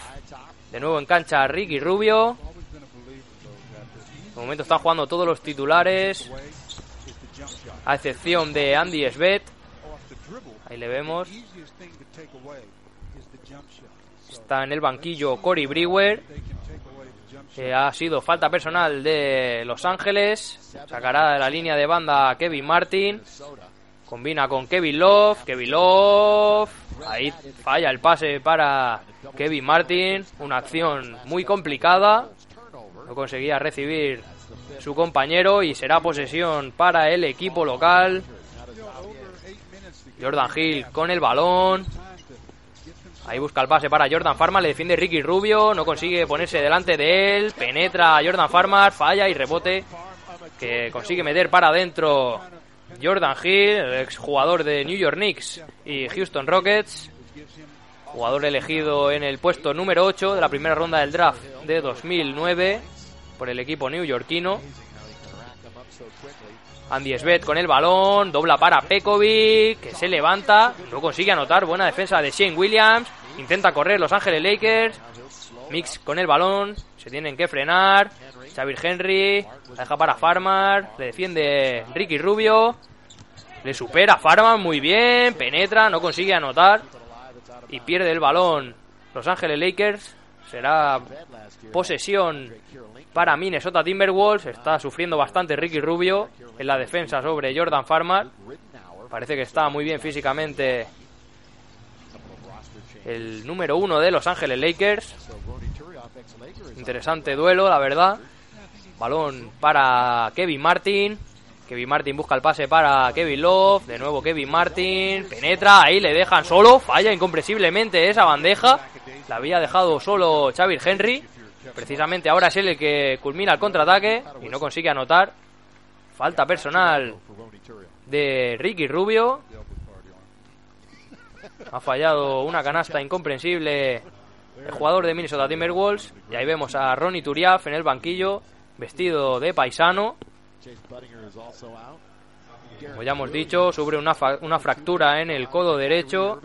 De nuevo en cancha Ricky Rubio. De momento están jugando todos los titulares. A excepción de Andy Svet. Ahí le vemos. Está en el banquillo Cory Brewer. Que ha sido falta personal de Los Ángeles. Sacará de la línea de banda Kevin Martin. Combina con Kevin Love. Kevin Love. Ahí falla el pase para Kevin Martin. Una acción muy complicada. No conseguía recibir su compañero y será posesión para el equipo local. Jordan Hill con el balón. Ahí busca el pase para Jordan Farmar, le defiende Ricky Rubio, no consigue ponerse delante de él, penetra a Jordan Farmar, falla y rebote que consigue meter para adentro Jordan Hill, el exjugador de New York Knicks y Houston Rockets, jugador elegido en el puesto número 8 de la primera ronda del draft de 2009 por el equipo newyorkino. Andy Svet con el balón, dobla para Pekovic, que se levanta, no consigue anotar, buena defensa de Shane Williams, intenta correr Los Ángeles Lakers, Mix con el balón, se tienen que frenar, Xavier Henry, la deja para Farmar, le defiende Ricky Rubio, le supera Farmar muy bien, penetra, no consigue anotar y pierde el balón Los Ángeles Lakers, será posesión para Minnesota Timberwolves. Está sufriendo bastante Ricky Rubio en la defensa sobre Jordan Farmar. Parece que está muy bien físicamente el número uno de Los Ángeles Lakers. Interesante duelo, la verdad. Balón para Kevin Martin. Kevin Martin busca el pase para Kevin Love. De nuevo Kevin Martin. Penetra. Ahí le dejan solo. Falla incomprensiblemente esa bandeja. La había dejado solo Xavier Henry. Precisamente ahora es él el que culmina el contraataque y no consigue anotar. Falta personal de Ricky Rubio. Ha fallado una canasta incomprensible el jugador de Minnesota Timberwolves. Y ahí vemos a Ronnie Turiaf en el banquillo, vestido de paisano. Como ya hemos dicho, sufre una, una fractura en el codo derecho.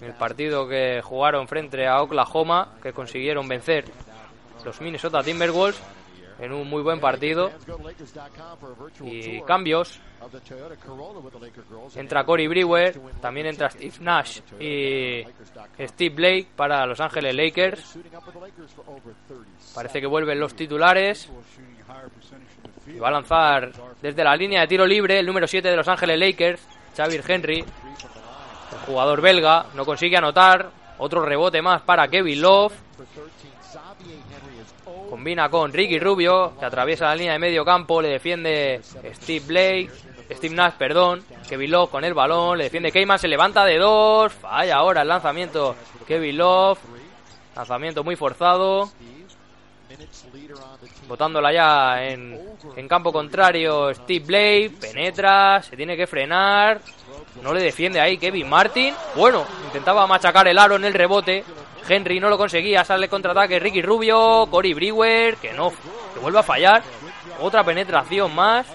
En el partido que jugaron frente a Oklahoma, que consiguieron vencer los Minnesota Timberwolves en un muy buen partido. Y cambios. Entra Cory Brewer, también entra Steve Nash y Steve Blake para Los Ángeles Lakers. Parece que vuelven los titulares. Y va a lanzar desde la línea de tiro libre el número 7 de Los Ángeles Lakers, Xavier Henry. Jugador belga no consigue anotar. Otro rebote más para Kevin Love. Combina con Ricky Rubio, que atraviesa la línea de medio campo, le defiende Steve Blake, Steve Nash, perdón, Kevin Love con el balón, le defiende Keyman, se levanta de dos, falla ahora el lanzamiento Kevin Love, lanzamiento muy forzado, botándola ya en, en campo contrario Steve Blake, penetra, se tiene que frenar, no le defiende ahí Kevin Martin, bueno, intentaba machacar el aro en el rebote, Henry no lo conseguía, sale contraataque Ricky Rubio, Cory Brewer, que no, que vuelve a fallar. Otra penetración más.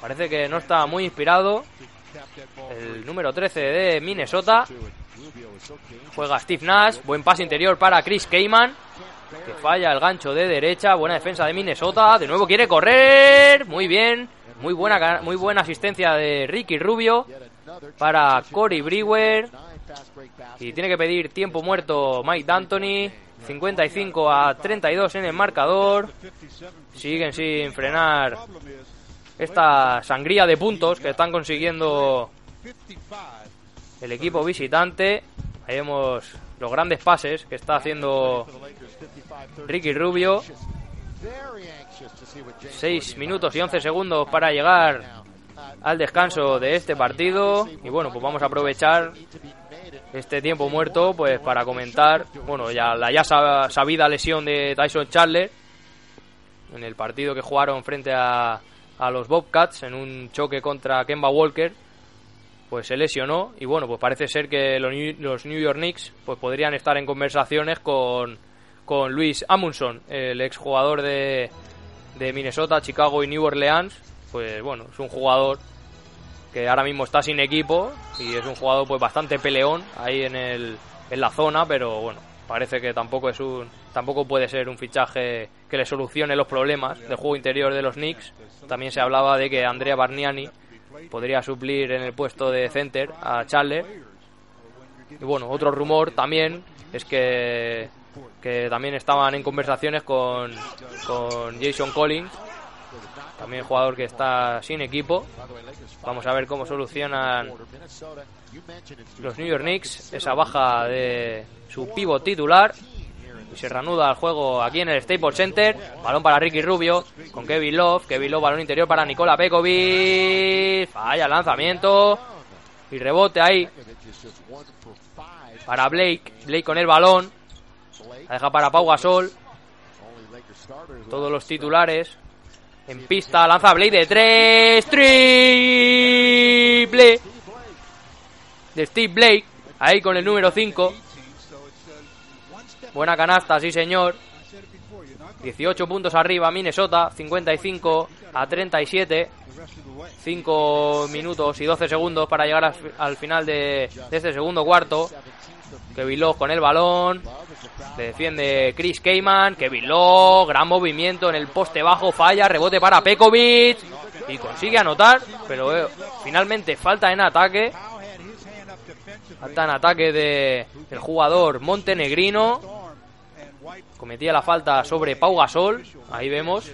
Parece que no está muy inspirado. El número 13 de Minnesota. Juega Steve Nash. Buen pase interior para Chris Keyman. Que falla el gancho de derecha. Buena defensa de Minnesota. De nuevo quiere correr. Muy bien. Muy buena, muy buena asistencia de Ricky Rubio. Para Cory Brewer. Y tiene que pedir tiempo muerto Mike D'Antoni. 55 a 32 en el marcador. Siguen sin frenar esta sangría de puntos que están consiguiendo el equipo visitante. Ahí vemos los grandes pases que está haciendo Ricky Rubio. 6 minutos y 11 segundos para llegar al descanso de este partido. Y bueno, pues vamos a aprovechar este tiempo muerto pues para comentar bueno ya la ya sabida lesión de Tyson Chandler en el partido que jugaron frente a, a los Bobcats en un choque contra Kemba Walker pues se lesionó y bueno pues parece ser que los New York Knicks pues podrían estar en conversaciones con con Luis Amundson el exjugador de de Minnesota Chicago y New Orleans pues bueno es un jugador que ahora mismo está sin equipo y es un jugador pues bastante peleón ahí en, el, en la zona, pero bueno, parece que tampoco es un tampoco puede ser un fichaje que le solucione los problemas del juego interior de los Knicks. También se hablaba de que Andrea Barniani podría suplir en el puesto de center a Charles. Y bueno, otro rumor también es que, que también estaban en conversaciones con, con Jason Collins también jugador que está sin equipo. Vamos a ver cómo solucionan los New York Knicks esa baja de su pivot titular. Y se reanuda el juego aquí en el Staples Center. Balón para Ricky Rubio con Kevin Love. Kevin Love, balón interior para Nicola Pekovic. Falla lanzamiento. Y rebote ahí. Para Blake. Blake con el balón. La deja para Pau Gasol. Todos los titulares en pista, lanza Blade de 3. Triple de Steve Blake. Ahí con el número 5. Buena canasta, sí señor. 18 puntos arriba Minnesota. 55 a 37. 5 minutos y 12 segundos para llegar al, final de, este segundo cuarto. Kevin Love con el balón. Le defiende Chris Keyman. Kevin Love. Gran movimiento en el poste bajo. Falla. Rebote para Pekovic. Y consigue anotar. Pero eh, finalmente falta en ataque. Falta en ataque de el jugador montenegrino. Cometía la falta sobre Pau Gasol. Ahí vemos.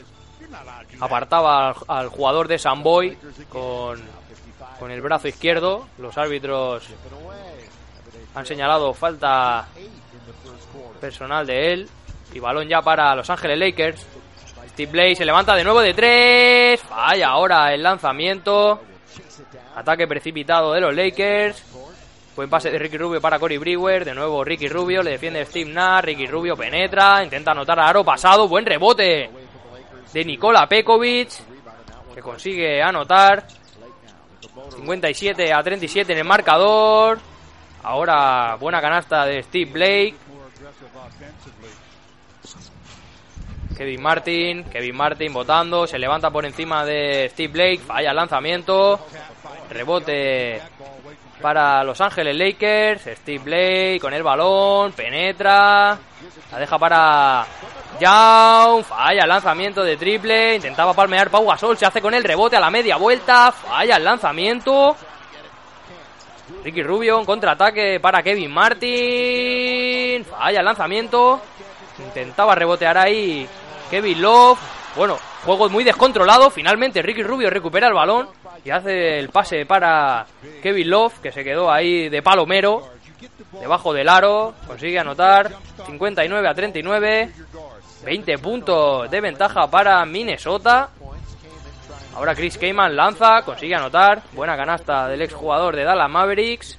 Apartaba al, jugador de Samboy con, con el brazo izquierdo. Los árbitros han señalado falta personal de él. Y balón ya para Los Ángeles Lakers. Steve Blake se levanta de nuevo de tres. Falla ahora el lanzamiento. Ataque precipitado de los Lakers. Buen pase de Ricky Rubio para Cory Brewer. De nuevo Ricky Rubio. Le defiende Steve Nash. Ricky Rubio penetra. Intenta anotar a aro pasado. Buen rebote de Nikola Pekovic. Que consigue anotar. 57 a 37 en el marcador. Ahora buena canasta de Steve Blake. Kevin Martin, Kevin Martin votando, se levanta por encima de Steve Blake, falla el lanzamiento, rebote para Los Ángeles Lakers, Steve Blake con el balón, penetra, la deja para Young, falla el lanzamiento de triple, intentaba palmear Pau Gasol, se hace con el rebote a la media vuelta, falla el lanzamiento, Ricky Rubio en contraataque para Kevin Martin, falla el lanzamiento, intentaba rebotear ahí Kevin Love. Bueno, juego muy descontrolado. Finalmente Ricky Rubio recupera el balón y hace el pase para Kevin Love, que se quedó ahí de palomero, debajo del aro. Consigue anotar 59 a 39. 20 puntos de ventaja para Minnesota. Ahora Chris Keyman lanza, consigue anotar. Buena canasta del exjugador de Dallas Mavericks.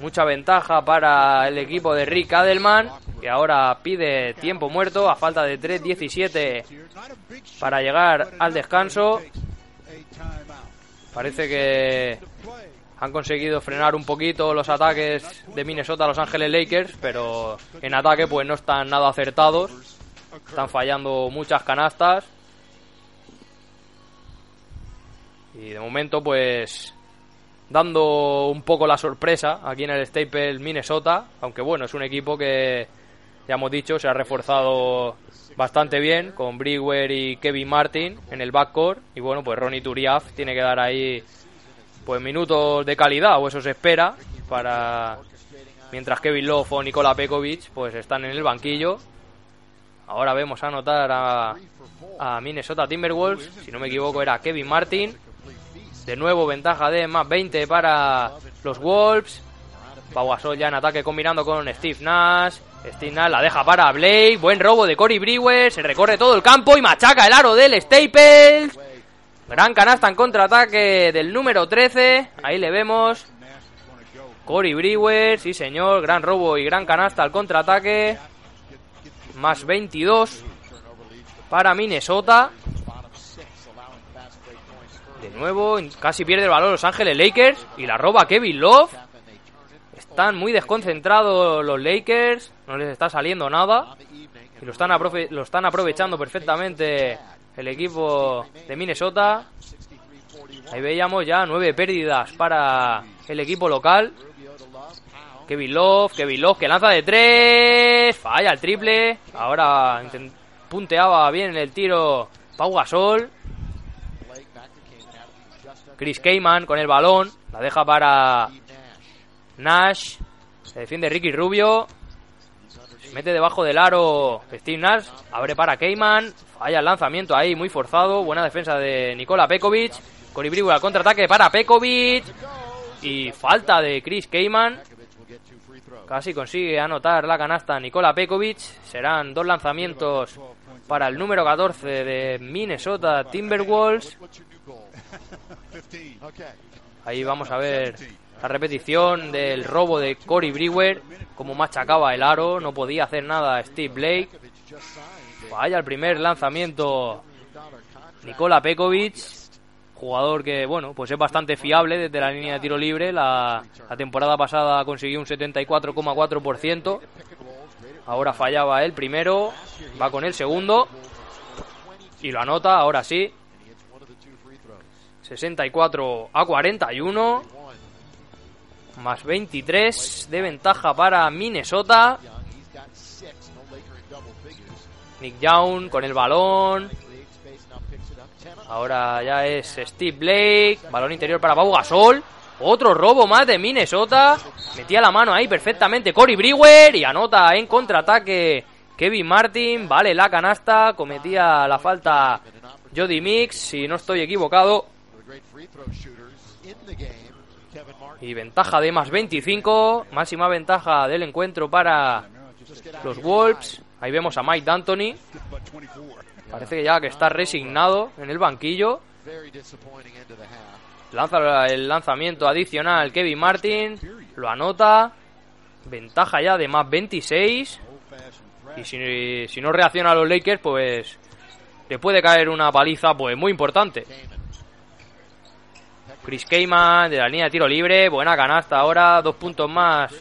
Mucha ventaja para el equipo de Rick Adelman, que ahora pide tiempo muerto a falta de 3.17 para llegar al descanso. Parece que han conseguido frenar un poquito los ataques de Minnesota a Los Ángeles Lakers, pero en ataque pues no están nada acertados. Están fallando muchas canastas. Y de momento pues dando un poco la sorpresa aquí en el Staples Minnesota, aunque bueno, es un equipo que ya hemos dicho se ha reforzado bastante bien con Brewer y Kevin Martin en el backcourt y bueno, pues Ronnie Turiaf tiene que dar ahí pues minutos de calidad o eso se espera para mientras Kevin Love o Nikola Pekovic pues están en el banquillo. Ahora vemos anotar a, Minnesota Timberwolves, si no me equivoco era Kevin Martin de nuevo ventaja de más 20 para los Wolves. Pau ya en ataque combinando con Steve Nash. Steve Nash la deja para Blake. Buen robo de Cory Brewer. Se recorre todo el campo y machaca el aro del Staples. Gran canasta en contraataque del número 13. Ahí le vemos. Cory Brewer, sí señor. Gran robo y gran canasta al contraataque. Más 22 para Minnesota. De nuevo, casi pierde el balón Los Ángeles Lakers y la roba Kevin Love. Están muy desconcentrados los Lakers, no les está saliendo nada. Y lo están, lo están aprovechando perfectamente el equipo de Minnesota. Ahí veíamos ya nueve pérdidas para el equipo local. Kevin Love, Kevin Love que lanza de tres. Falla el triple. Ahora punteaba bien el tiro Pau Gasol. Chris Keyman con el balón. La deja para Nash. Se defiende Ricky Rubio. Mete debajo del aro Steve Nash. Abre para Keyman. Falla el lanzamiento ahí, muy forzado. Buena defensa de Nikola Pekovic. Con al contraataque para Pekovic. Y falta de Chris Keyman. Casi consigue anotar la canasta Nikola Pekovic. Serán dos lanzamientos para el número 14 de Minnesota Timberwolves. Ahí vamos a ver la repetición del robo de Cory Brewer, como machacaba el aro, no podía hacer nada Steve Blake. Vaya el primer lanzamiento Nikola Pekovic, jugador que, bueno, pues es bastante fiable desde la línea de tiro libre. La, temporada pasada consiguió un 74,4%. Ahora fallaba el primero, va con el segundo y lo anota, ahora sí. 64 a 41. Más 23 de ventaja para Minnesota. Nick Young con el balón. Ahora ya es Steve Blake. Balón interior para Pau Gasol. Otro robo más de Minnesota. Metía la mano ahí perfectamente Cory Brewer y anota en contraataque Kevin Martin. Vale la canasta. Cometía la falta Jody Mix, si no estoy equivocado. Y ventaja de más 25, máxima ventaja del encuentro para los Wolves. Ahí vemos a Mike D'Antoni. Parece que ya que está resignado en el banquillo. Lanza el lanzamiento adicional Kevin Martin. Lo anota. Ventaja ya de más 26. Y si, si no reacciona a los Lakers, pues le puede caer una paliza pues muy importante. Chris Keyman de la línea de tiro libre. Buena canasta ahora. Dos puntos más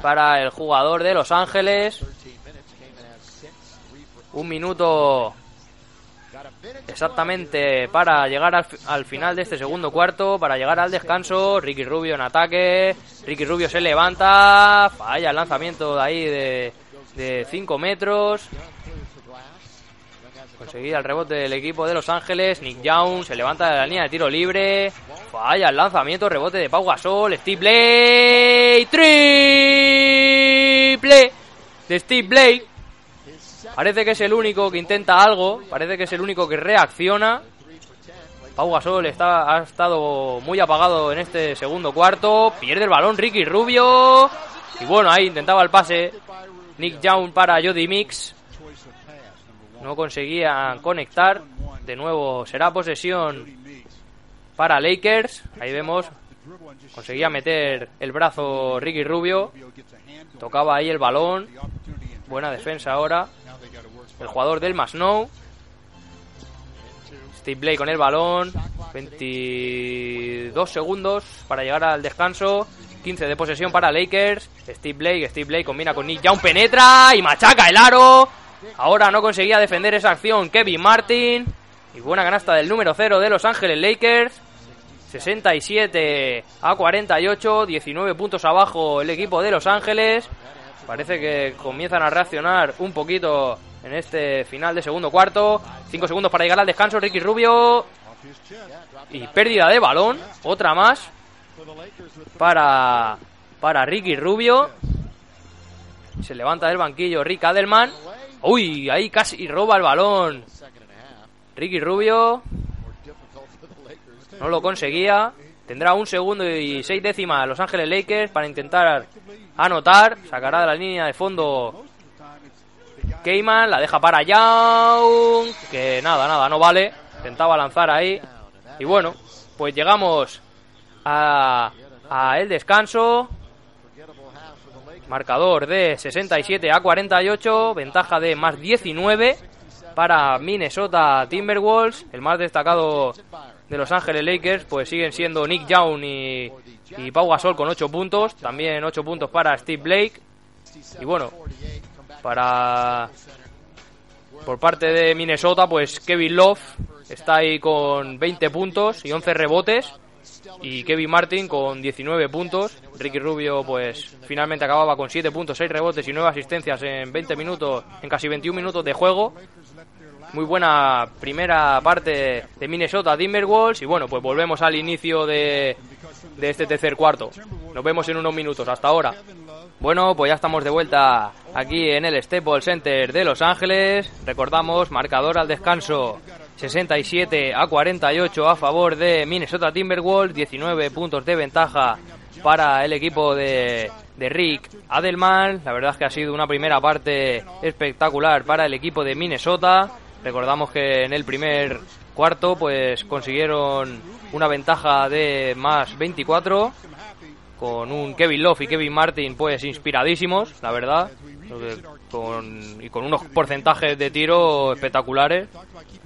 para el jugador de Los Ángeles. Un minuto exactamente para llegar al, final de este segundo cuarto, para llegar al descanso. Ricky Rubio en ataque. Ricky Rubio se levanta. Falla el lanzamiento de ahí de 5 metros. Conseguía el rebote del equipo de Los Ángeles. Nick Young se levanta de la línea de tiro libre. Falla el lanzamiento, rebote de Pau Gasol. Steve Blake. Triple de Steve Blake. Parece que es el único que intenta algo. Parece que es el único que reacciona. Pau Gasol está, ha estado muy apagado en este segundo cuarto. Pierde el balón Ricky Rubio. Y bueno, ahí intentaba el pase. Nick Young para Jody Mix. No conseguía conectar. De nuevo será posesión para Lakers. Ahí vemos. Conseguía meter el brazo Ricky Rubio. Tocaba ahí el balón. Buena defensa ahora. El jugador del Masnow. Steve Blake con el balón. 22 segundos para llegar al descanso. 15 de posesión para Lakers. Steve Blake, Steve Blake combina con Nick Young, penetra y machaca el aro. Ahora no conseguía defender esa acción Kevin Martin. Y buena canasta del número 0 de Los Ángeles Lakers. 67 a 48, 19 puntos abajo el equipo de Los Ángeles. Parece que comienzan a reaccionar un poquito en este final de segundo cuarto. 5 segundos para llegar al descanso. Ricky Rubio. Y pérdida de balón. Otra más. Para, para Ricky Rubio. Se levanta del banquillo Rick Adelman. Uy, ahí casi roba el balón. Ricky Rubio. No lo conseguía. Tendrá un segundo y seis décimas Los Ángeles Lakers para intentar anotar. Sacará de la línea de fondo Keyman. La deja para Young. Que nada, nada, no vale. Intentaba lanzar ahí. Y bueno, pues llegamos a, el descanso. Marcador de 67 a 48, ventaja de más 19 para Minnesota Timberwolves. El más destacado de Los Ángeles Lakers pues siguen siendo Nick Young y, y Gasol con 8 puntos. También 8 puntos para Steve Blake. Y bueno, para por parte de Minnesota pues Kevin Love está ahí con 20 puntos y 11 rebotes y Kevin Martin con 19 puntos. Ricky Rubio, pues finalmente acababa con 7 puntos, 6 rebotes y 9 asistencias en 20 minutos, en casi 21 minutos de juego. Muy buena primera parte de Minnesota Timberwolves y bueno, pues volvemos al inicio de, de este tercer cuarto. Nos vemos en unos minutos, hasta ahora. Bueno, pues ya estamos de vuelta aquí en el Staples Center de Los Ángeles. Recordamos, marcador al descanso 67 a 48 a favor de Minnesota Timberwolves, 19 puntos de ventaja para el equipo de, de Rick Adelman. La verdad es que ha sido una primera parte espectacular para el equipo de Minnesota. Recordamos que en el primer cuarto pues consiguieron una ventaja de más 24 con un Kevin Love y Kevin Martin pues inspiradísimos, la verdad con, y con unos porcentajes de tiro espectaculares.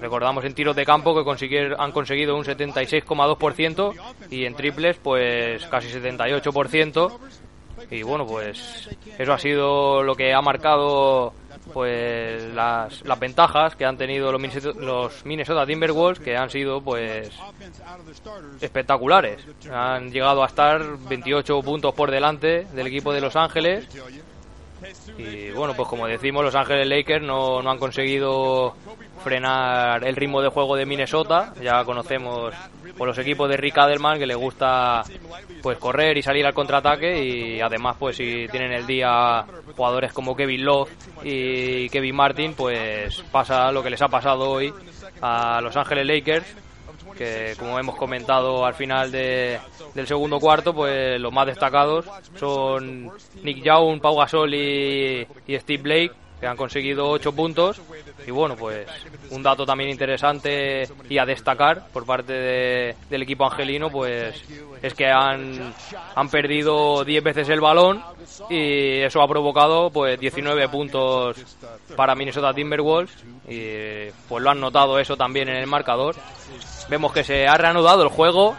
Recordamos en tiros de campo que han conseguido un 76,2% y en triples pues casi 78%. Y bueno, pues eso ha sido lo que ha marcado pues las, las ventajas que han tenido los Minnesota, los Minnesota Timberwolves que han sido pues espectaculares. Han llegado a estar 28 puntos por delante del equipo de Los Ángeles y bueno, pues como decimos, Los Ángeles Lakers no, no han conseguido frenar el ritmo de juego de Minnesota. Ya conocemos por los equipos de Rick Adelman que le gusta pues correr y salir al contraataque y además pues si tienen el día jugadores como Kevin Love y Kevin Martin pues pasa lo que les ha pasado hoy a Los Ángeles Lakers que como hemos comentado al final de, del segundo cuarto, pues los más destacados son Nick Young, Pau Gasol y, Steve Blake, que han conseguido 8 puntos. Y bueno, pues un dato también interesante y a destacar por parte del equipo angelino, pues es que han, han perdido 10 veces el balón y eso ha provocado pues 19 puntos para Minnesota Timberwolves y pues lo han notado eso también en el marcador. Vemos que se ha reanudado el juego.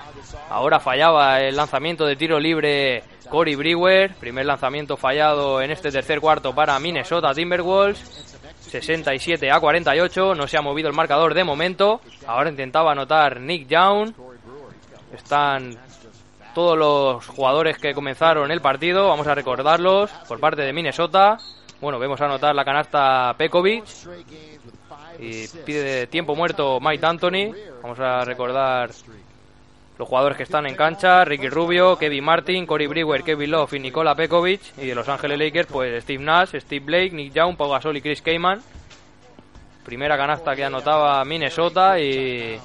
Ahora fallaba el lanzamiento de tiro libre Cory Brewer. Primer lanzamiento fallado en este tercer cuarto para Minnesota Timberwolves. 67 a 48. No se ha movido el marcador de momento. Ahora intentaba anotar Nick Young. Están todos los jugadores que comenzaron el partido. Vamos a recordarlos por parte de Minnesota. Bueno, vemos anotar la canasta Pekovic. Y pide tiempo muerto Mike Anthony. Vamos a recordar los jugadores que están en cancha, Ricky Rubio, Kevin Martin, Cory Brewer, Kevin Love y Nikola Pekovic. Y de Los Ángeles Lakers, pues Steve Nash, Steve Blake, Nick Young, Pau Gasol y Chris Kaman. Primera canasta que anotaba Minnesota y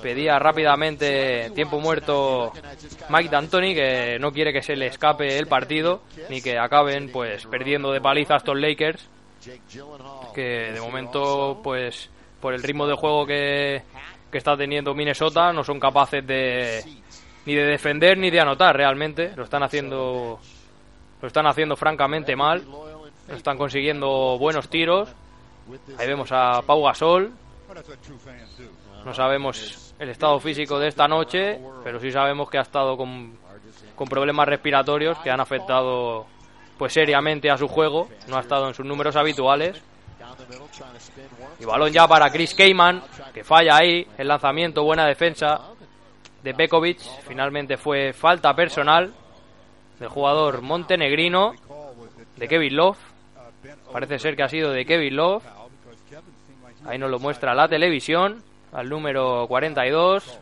pedía rápidamente tiempo muerto Mike D'Antoni que no quiere que se le escape el partido ni que acaben pues perdiendo de paliza estos Lakers que de momento pues por el ritmo de juego que, que está teniendo Minnesota no son capaces de ni de defender ni de anotar realmente. Lo están haciendo lo están haciendo francamente mal. No están consiguiendo buenos tiros. Ahí vemos a Pau Gasol. No sabemos el estado físico de esta noche, pero sí sabemos que ha estado con, con problemas respiratorios que han afectado pues seriamente a su juego. No ha estado en sus números habituales. Y balón ya para Chris Keyman, que falla ahí. El lanzamiento, buena defensa de Pekovic. Finalmente fue falta personal del jugador montenegrino, de Kevin Love. Parece ser que ha sido de Kevin Love. Ahí nos lo muestra la televisión, al número 42.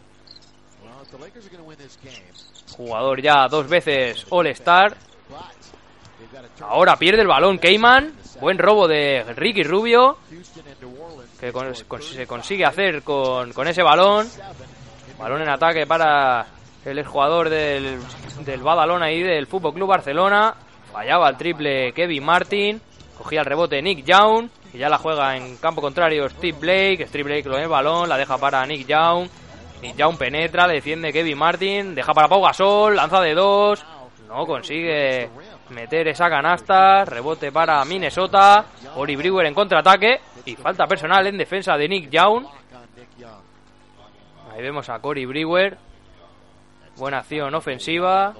Jugador ya dos veces All-Star. Ahora pierde el balón Keyman. Buen robo de Ricky Rubio. Que se consigue hacer con, con, ese balón. Balón en ataque para el exjugador del, del Badalona ahí del Fútbol Club Barcelona. Fallaba el triple Kevin Martin. Cogía el rebote Nick Young. Y ya la juega en campo contrario Steve Blake. Steve Blake lo ve el balón. La deja para Nick Young. Nick Young penetra. Defiende Kevin Martin. Deja para Pau Gasol. Lanza de dos. No consigue meter esa canasta, rebote para Minnesota, Ori Brewer en contraataque y falta personal en defensa de Nick Young. Ahí vemos a Cory Brewer, buena acción ofensiva,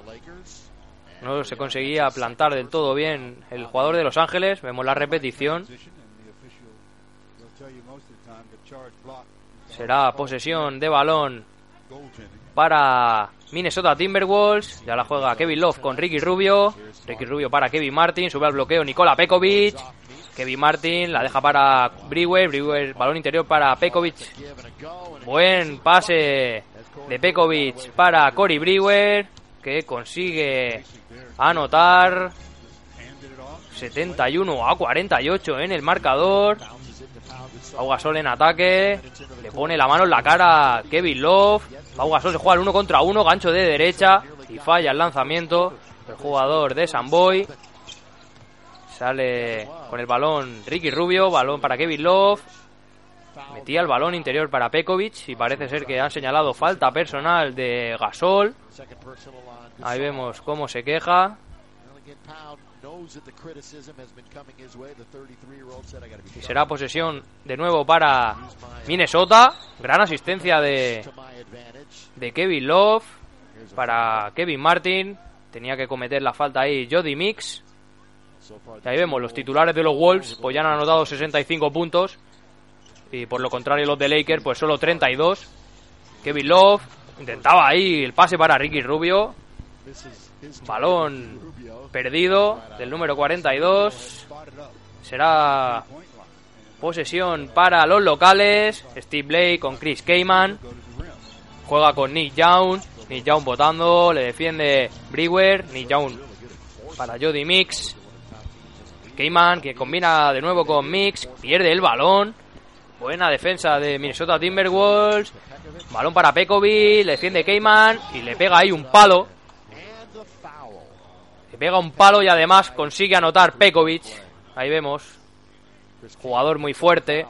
no se conseguía plantar del todo bien el jugador de Los Ángeles, vemos la repetición. Será posesión de balón para Minnesota Timberwolves. Ya la juega Kevin Love con Ricky Rubio. Ricky Rubio para Kevin Martin. Sube al bloqueo Nikola Pekovic. Kevin Martin la deja para Brewer. Brewer, balón interior para Pekovic. Buen pase de Pekovic para Cory Brewer. Que consigue anotar 71 a 48 en el marcador. Pau Gasol en ataque. Le pone la mano en la cara Kevin Love. Pau Gasol se juega el uno contra uno, gancho de derecha y falla el lanzamiento. El jugador de Samboy sale con el balón Ricky Rubio, balón para Kevin Love. Metía el balón interior para Pekovic y parece ser que han señalado falta personal de Gasol. Ahí vemos cómo se queja. Y será posesión de nuevo para Minnesota. Gran asistencia de, de Kevin Love para Kevin Martin. Tenía que cometer la falta ahí Jody Mix. Ahí vemos los titulares de los Wolves, pues ya han anotado 65 puntos. Y por lo contrario los de Lakers, pues solo 32. Kevin Love intentaba ahí el pase para Ricky Rubio. Balón perdido del número 42. Será posesión para los locales. Steve Blake con Chris Keyman. Juega con Nick Young. Nick Young votando. Le defiende Brewer. Nick Young para Jody Mix. Keyman que combina de nuevo con Mix. Pierde el balón. Buena defensa de Minnesota Timberwolves. Balón para Pekovic. Le defiende Keyman. Y le pega ahí un palo pega un palo y además consigue anotar Pekovic. Ahí vemos. jugador muy fuerte.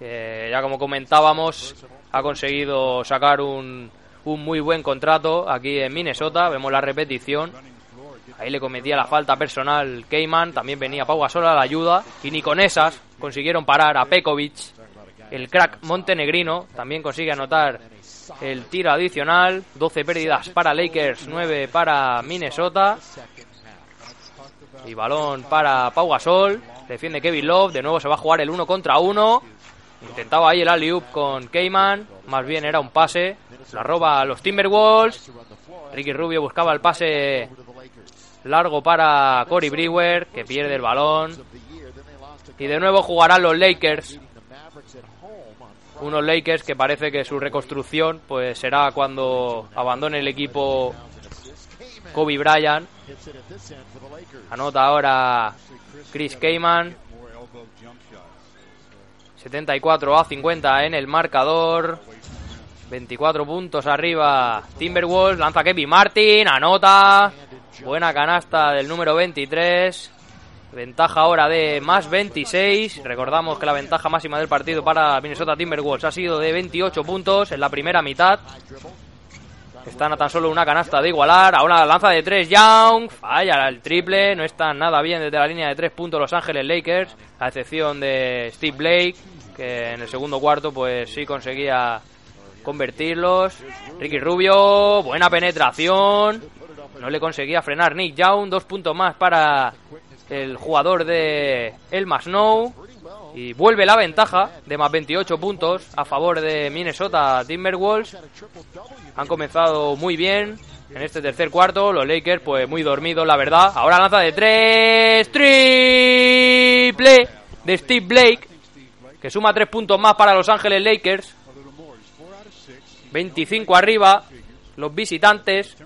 ya como comentábamos, ha conseguido sacar un, un muy buen contrato aquí en Minnesota. Vemos la repetición. Ahí le cometía la falta personal Keyman. También venía Pau Gasol a la ayuda. Y ni con esas consiguieron parar a Pekovic. El crack montenegrino también consigue anotar el tiro adicional. 12 pérdidas para Lakers, 9 para Minnesota. Y balón para Pau Gasol. Defiende Kevin Love. De nuevo se va a jugar el 1 contra 1. Intentaba ahí el alley con Keyman. Más bien era un pase. La roba a los Timberwolves. Ricky Rubio buscaba el pase largo para Cory Brewer, que pierde el balón. Y de nuevo jugarán los Lakers. Unos Lakers que parece que su reconstrucción pues será cuando abandone el equipo Kobe Bryant. Anota ahora Chris Keyman. 74 a 50 en el marcador. 24 puntos arriba Timberwolves. Lanza Kevin Martin. Anota. Buena canasta del número 23. Ventaja ahora de más 26. Recordamos que la ventaja máxima del partido para Minnesota Timberwolves ha sido de 28 puntos en la primera mitad. Están a tan solo una canasta de igualar. Ahora la lanza de 3 Young. Falla el triple. No están nada bien desde la línea de 3 puntos Los Ángeles Lakers. A excepción de Steve Blake. Que en el segundo cuarto pues sí conseguía convertirlos. Ricky Rubio. Buena penetración. No le conseguía frenar Nick Young. Dos puntos más para el jugador de El Snow. Y vuelve la ventaja de más 28 puntos a favor de Minnesota Timberwolves. Han comenzado muy bien en este tercer cuarto. Los Lakers, pues muy dormidos, la verdad. Ahora lanza de tres. Triple de Steve Blake. Que suma tres puntos más para Los Ángeles Lakers. 25 arriba. Los visitantes.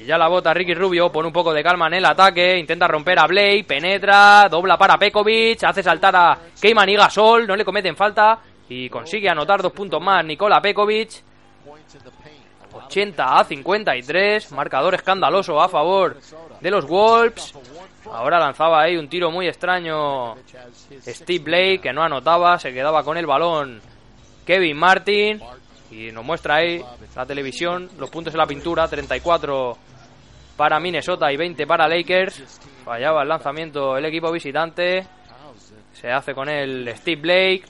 Y ya la bota Ricky Rubio, pone un poco de calma en el ataque, intenta romper a Blake, penetra, dobla para Pekovic, hace saltar a Keyman y Gasol, no le cometen falta y consigue anotar dos puntos más Nikola Pekovic. 80 a 53, marcador escandaloso a favor de los Wolves. Ahora lanzaba ahí un tiro muy extraño Steve Blake, que no anotaba, se quedaba con el balón Kevin Martin. Y nos muestra ahí la televisión los puntos en la pintura, 34 para Minnesota y 20 para Lakers. Fallaba el lanzamiento el equipo visitante. Se hace con el Steve Blake.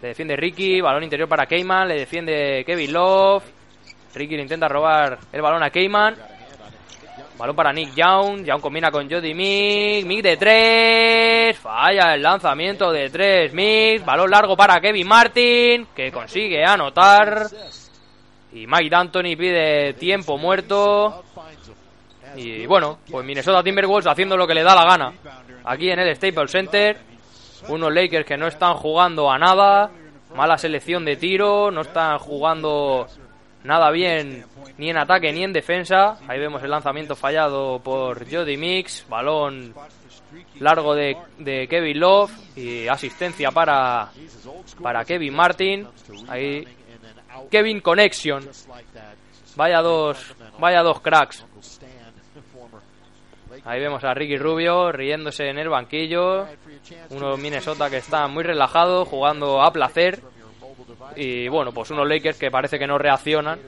Le defiende Ricky. Balón interior para Keyman. Le defiende Kevin Love. Ricky le intenta robar el balón a Keyman. Balón para Nick Young. Young combina con Jody Mick. Mick de 3. Falla el lanzamiento de 3. Mick. Balón largo para Kevin Martin. Que consigue anotar. Y Mike D'Antoni pide tiempo muerto. Y bueno, pues Minnesota Timberwolves haciendo lo que le da la gana. Aquí en el Staples Center. Unos Lakers que no están jugando a nada. Mala selección de tiro. No están jugando nada bien ni en ataque ni en defensa. Ahí vemos el lanzamiento fallado por Jody Mix. Balón largo de, Kevin Love y asistencia para, para Kevin Martin. Ahí Kevin Connection. Vaya dos, vaya dos cracks. Ahí vemos a Ricky Rubio riéndose en el banquillo. Unos Minnesota que están muy relajados, jugando a placer. Y bueno, pues unos Lakers que parece que no reaccionan.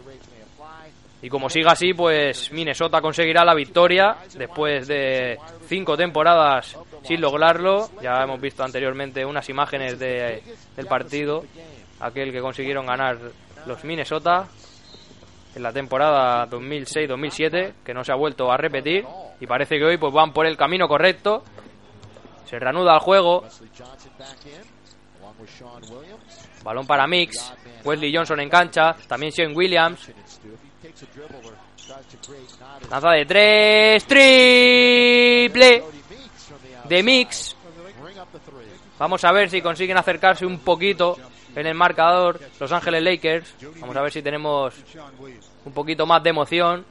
Y como siga así, pues Minnesota conseguirá la victoria después de cinco temporadas sin lograrlo. Ya hemos visto anteriormente unas imágenes de, del partido, aquel que consiguieron ganar los Minnesota en la temporada 2006-2007, que no se ha vuelto a repetir y parece que hoy pues van por el camino correcto. Se reanuda el juego. Balón para Mix. Wesley Johnson en cancha. También Shane Williams. Lanza de tres. Triple de Mix. Vamos a ver si consiguen acercarse un poquito en el marcador Los Ángeles Lakers. Vamos a ver si tenemos un poquito más de emoción.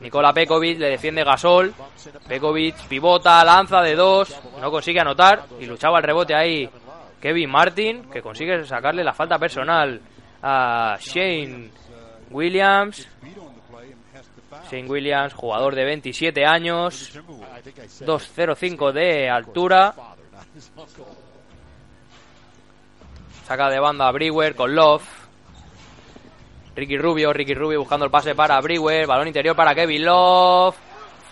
Nicola Pekovic le defiende Gasol. Pekovic pivota, lanza de dos. No consigue anotar. Y luchaba el rebote ahí Kevin Martin, que consigue sacarle la falta personal a Shane Williams. Shane Williams, jugador de 27 años, 2.05 de altura. Saca de banda a Brewer con Love. Ricky Rubio, Ricky Rubio buscando el pase para Brewer. Balón interior para Kevin Love.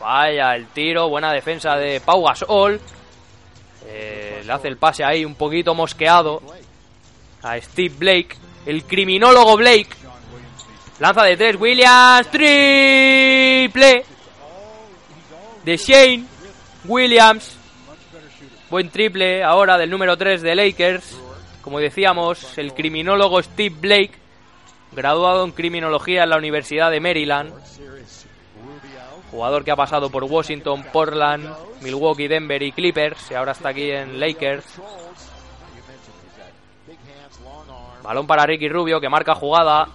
Falla el tiro. Buena defensa de Pau Gasol. Eh, le hace el pase ahí un poquito mosqueado a Steve Blake. El criminólogo Blake. Lanza de tres. Williams. Triple. De Shane Williams. Buen triple ahora del número 3 de Lakers. Como decíamos, el criminólogo Steve Blake, graduado en criminología en la Universidad de Maryland. Jugador que ha pasado por Washington, Portland, Milwaukee, Denver y Clippers. Y ahora está aquí en Lakers. Balón para Ricky Rubio que marca jugada.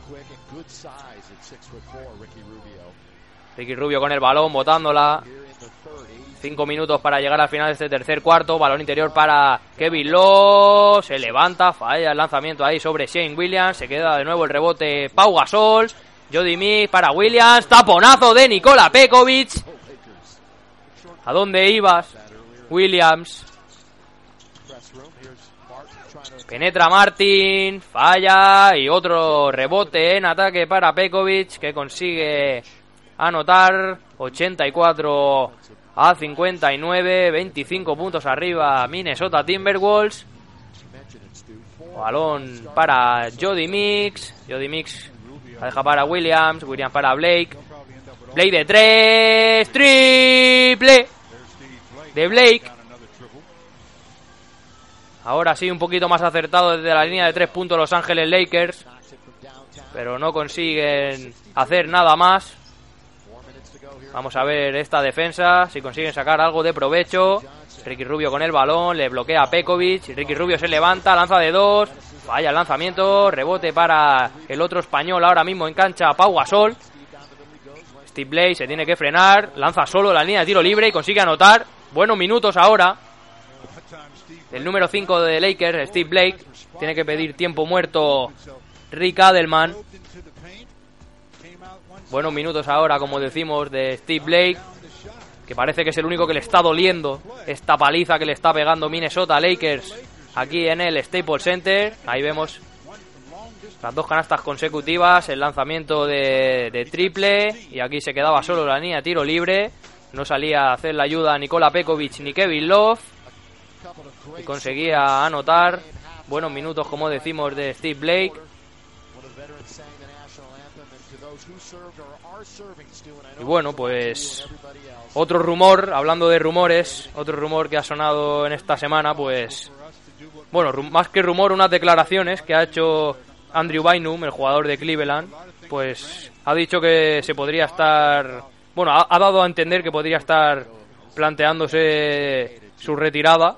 Ricky Rubio con el balón, botándola. Cinco minutos para llegar al final de este tercer cuarto. Balón interior para Kevin Lowe. Se levanta, falla el lanzamiento ahí sobre Shane Williams. Se queda de nuevo el rebote Pau Gasol. Jody Mix para Williams. Taponazo de Nikola Pekovic. ¿A dónde ibas? Williams. Penetra Martin, falla y otro rebote en ataque para Pekovic que consigue anotar 84 a 59, 25 puntos arriba Minnesota Timberwolves. Balón para Jody Mix, Jody Mix la deja para Williams, Williams para Blake. Blake de 3, triple de Blake. Ahora sí, un poquito más acertado desde la línea de tres puntos Los Ángeles Lakers. Pero no consiguen hacer nada más. Vamos a ver esta defensa, si consiguen sacar algo de provecho. Ricky Rubio con el balón, le bloquea a Pekovic. Ricky Rubio se levanta, lanza de dos. Falla el lanzamiento, rebote para el otro español ahora mismo en cancha, Pau Gasol. Steve Blake se tiene que frenar, lanza solo la línea de tiro libre y consigue anotar. Buenos minutos ahora. El número 5 de Lakers, Steve Blake, tiene que pedir tiempo muerto Rick Adelman. Buenos minutos ahora, como decimos, de Steve Blake, que parece que es el único que le está doliendo esta paliza que le está pegando Minnesota Lakers aquí en el Staples Center. Ahí vemos las dos canastas consecutivas, el lanzamiento de, de triple y aquí se quedaba solo la línea tiro libre. No salía a hacer la ayuda Nikola Pekovic ni Kevin Love y conseguía anotar buenos minutos, como decimos, de Steve Blake. Y bueno, pues otro rumor, hablando de rumores, otro rumor que ha sonado en esta semana, pues bueno, más que rumor, unas declaraciones que ha hecho Andrew Bynum, el jugador de Cleveland, pues ha dicho que se podría estar, bueno, ha, ha dado a entender que podría estar planteándose su retirada,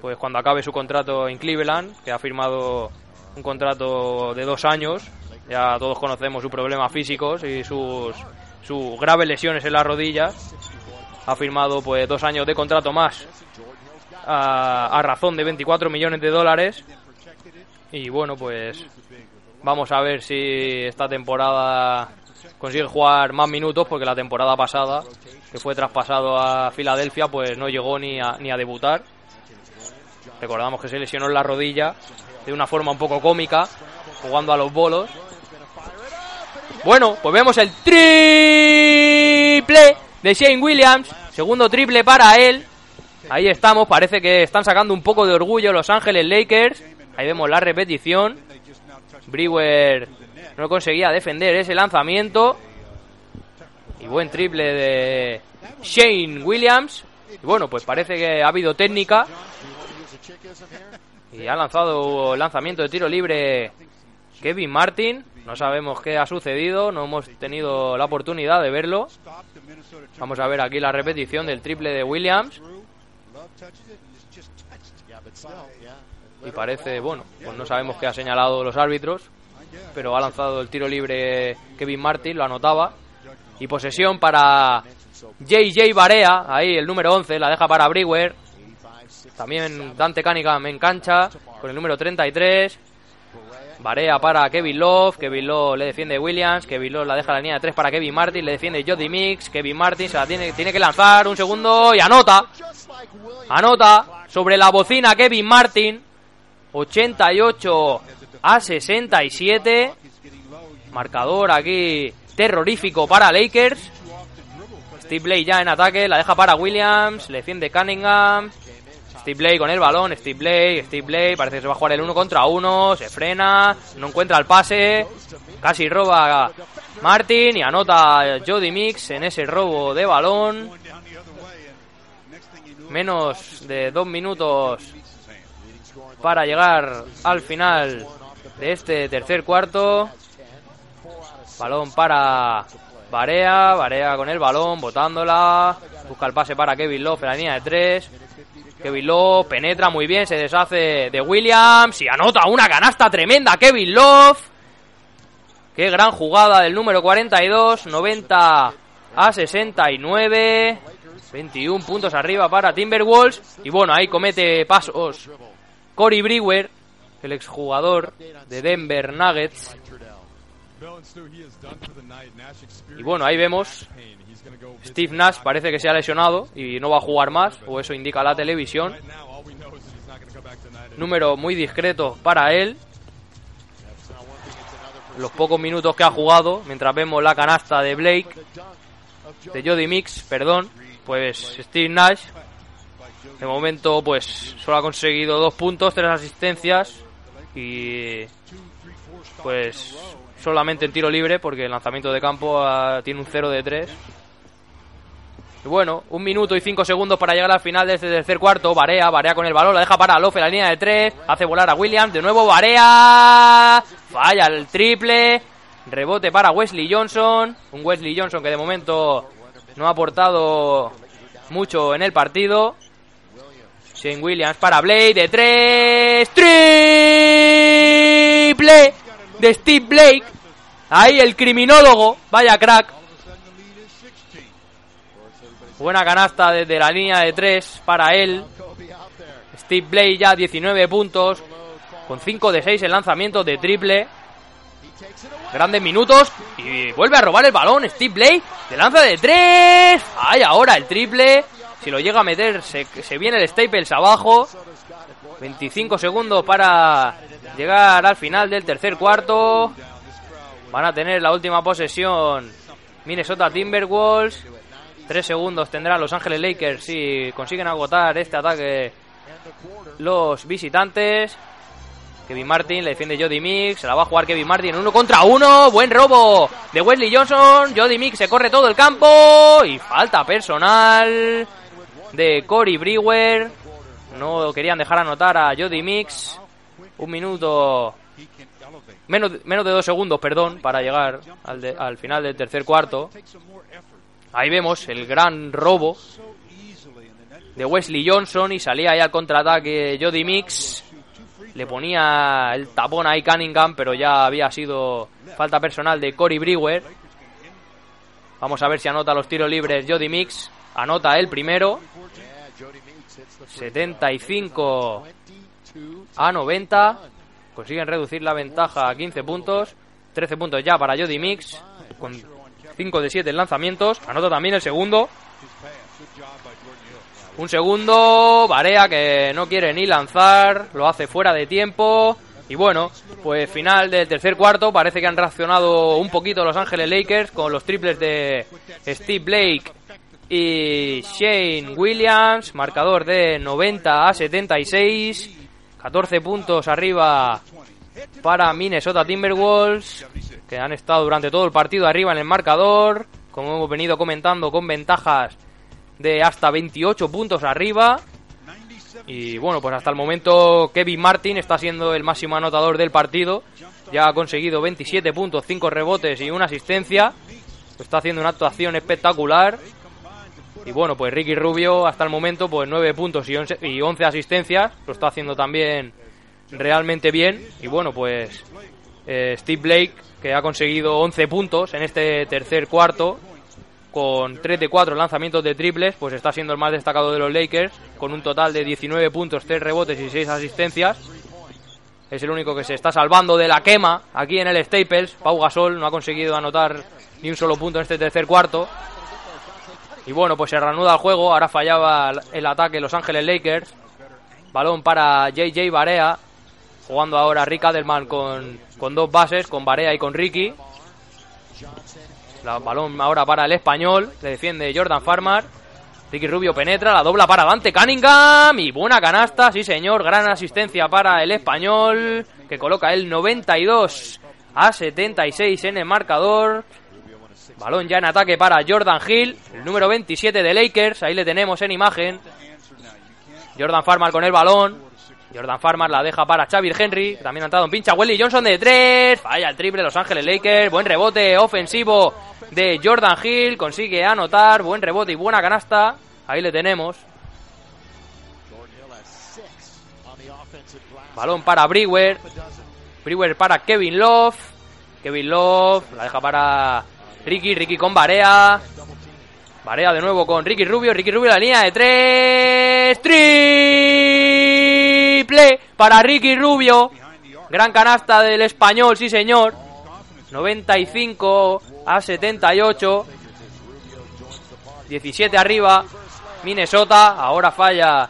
pues cuando acabe su contrato en Cleveland, que ha firmado un contrato de dos años, ya todos conocemos sus problemas físicos y sus, sus graves lesiones en las rodillas. Ha firmado pues dos años de contrato más a, razón de 24 millones de dólares. Y bueno, pues vamos a ver si esta temporada consigue jugar más minutos porque la temporada pasada, que fue traspasado a Filadelfia, pues no llegó ni a, ni a debutar. Recordamos que se lesionó en la rodilla de una forma un poco cómica, jugando a los bolos. Bueno, pues vemos el triple de Shane Williams. Segundo triple para él. Ahí estamos, parece que están sacando un poco de orgullo Los Ángeles Lakers. Ahí vemos la repetición. Brewer no conseguía defender ese lanzamiento. Y buen triple de Shane Williams. Y bueno, pues parece que ha habido técnica. Y ha lanzado lanzamiento de tiro libre Kevin Martin. No sabemos qué ha sucedido, no hemos tenido la oportunidad de verlo. Vamos a ver aquí la repetición del triple de Williams. Y parece, bueno, pues no sabemos qué ha señalado los árbitros, pero ha lanzado el tiro libre Kevin Martin, lo anotaba. Y posesión para JJ Barea, ahí el número 11, la deja para Brewer. También Dante Cunningham en cancha con el número 33. Barea para Kevin Love, Kevin Love le defiende Williams, Kevin Love la deja la línea de 3 para Kevin Martin, le defiende Jody Mix, Kevin Martin se la tiene, tiene que lanzar un segundo y anota. Anota sobre la bocina Kevin Martin. 88 a 67. Marcador aquí terrorífico para Lakers. Steve Blake ya en ataque, la deja para Williams, le defiende Cunningham. Steve Blake con el balón, Steve Blake, Steve Blake, parece que se va a jugar el uno contra uno, se frena, no encuentra el pase, casi roba Martin y anota Jody Mix en ese robo de balón. Menos de dos minutos para llegar al final de este tercer cuarto. Balón para Barea, Barea con el balón, botándola. Busca el pase para Kevin Love en la línea de tres. Kevin Love penetra muy bien, se deshace de Williams y anota una canasta tremenda Kevin Love. Qué gran jugada del número 42, 90 a 69. 21 puntos arriba para Timberwolves. Y bueno, ahí comete pasos Cory Brewer, el exjugador de Denver Nuggets. Y bueno, ahí vemos. Steve Nash parece que se ha lesionado y no va a jugar más, o eso indica la televisión. Número muy discreto para él. Los pocos minutos que ha jugado, mientras vemos la canasta de Blake, de Jody Mix, perdón, pues Steve Nash, de momento, pues solo ha conseguido dos puntos, tres asistencias y pues solamente en tiro libre porque el lanzamiento de campo ah, tiene un 0 de 3. Bueno, un minuto y cinco segundos para llegar al final de este tercer cuarto. Barea, Barea con el balón, la deja para Lofe, la línea de tres. Hace volar a Williams, de nuevo Barea. Falla el triple. Rebote para Wesley Johnson. Un Wesley Johnson que de momento no ha aportado mucho en el partido. Shane Williams para Blake de tres. Triple de Steve Blake. Ahí el criminólogo. Vaya crack. Buena canasta desde la línea de tres para él. Steve Blake ya 19 puntos. Con 5 de 6 en lanzamiento de triple. Grandes minutos. Y vuelve a robar el balón. Steve Blake. De lanza de tres. Ay, ahora el triple. Si lo llega a meter, se, se viene el Staples abajo. 25 segundos para llegar al final del tercer cuarto. Van a tener la última posesión Minnesota Timberwolves. Tres segundos tendrán Los Ángeles Lakers si consiguen agotar este ataque los visitantes. Kevin Martin le defiende Jody Mix. Se la va a jugar Kevin Martin uno contra uno. Buen robo de Wesley Johnson. Jody Mix se corre todo el campo. Y falta personal de Cory Brewer. No querían dejar anotar a Jody Mix. Un minuto. Menos, menos de dos segundos, perdón, para llegar al, al final del tercer cuarto. Ahí vemos el gran robo de Wesley Johnson y salía ahí al contraataque Jody Mix. Le ponía el tapón ahí Cunningham, pero ya había sido falta personal de Cory Brewer. Vamos a ver si anota los tiros libres Jody Mix. Anota el primero. 75 a 90. Consiguen reducir la ventaja a 15 puntos. 13 puntos ya para Jody Mix. Con 5 de 7 lanzamientos. Anota también el segundo. Un segundo. Barea que no quiere ni lanzar. Lo hace fuera de tiempo. Y bueno, pues final del tercer cuarto. Parece que han reaccionado un poquito Los Ángeles Lakers con los triples de Steve Blake y Shane Williams. Marcador de 90 a 76. 14 puntos arriba para Minnesota Timberwolves, que han estado durante todo el partido arriba en el marcador, como hemos venido comentando, con ventajas de hasta 28 puntos arriba. Y bueno, pues hasta el momento Kevin Martin está siendo el máximo anotador del partido. Ya ha conseguido 27 puntos, 5 rebotes y una asistencia. Está haciendo una actuación espectacular. Y bueno, pues Ricky Rubio hasta el momento, pues 9 puntos y 11, y 11 asistencias. Lo está haciendo también realmente bien. Y bueno, pues eh, Steve Blake, que ha conseguido 11 puntos en este tercer cuarto, con 3 de 4 lanzamientos de triples, pues está siendo el más destacado de los Lakers, con un total de 19 puntos, 3 rebotes y 6 asistencias. Es el único que se está salvando de la quema aquí en el Staples. Pau Gasol no ha conseguido anotar ni un solo punto en este tercer cuarto. Y bueno, pues se reanuda el juego. Ahora fallaba el ataque Los Ángeles Lakers. Balón para JJ Barea. Jugando ahora Rick Adelman con, con dos bases, con Barea y con Ricky. La, balón ahora para el español. Le defiende Jordan Farmar. Ricky Rubio penetra, la dobla para Dante Cunningham. Y buena canasta, sí señor. Gran asistencia para el español. Que coloca el 92 a 76 en el marcador. Balón ya en ataque para Jordan Hill, el número 27 de Lakers. Ahí le tenemos en imagen. Jordan Farmar con el balón. Jordan Farmar la deja para Xavier Henry. También ha entrado en pincha Welly Johnson de 3. Falla el triple Los Ángeles Lakers. Buen rebote ofensivo de Jordan Hill. Consigue anotar. Buen rebote y buena canasta. Ahí le tenemos. Balón para Brewer. Brewer para Kevin Love. Kevin Love la deja para Ricky. Ricky con Barea. Barea de nuevo con Ricky Rubio. Ricky Rubio la línea de tres. Triple para Ricky Rubio. Gran canasta del español, sí señor. 95 a 78. 17 arriba. Minnesota. Ahora falla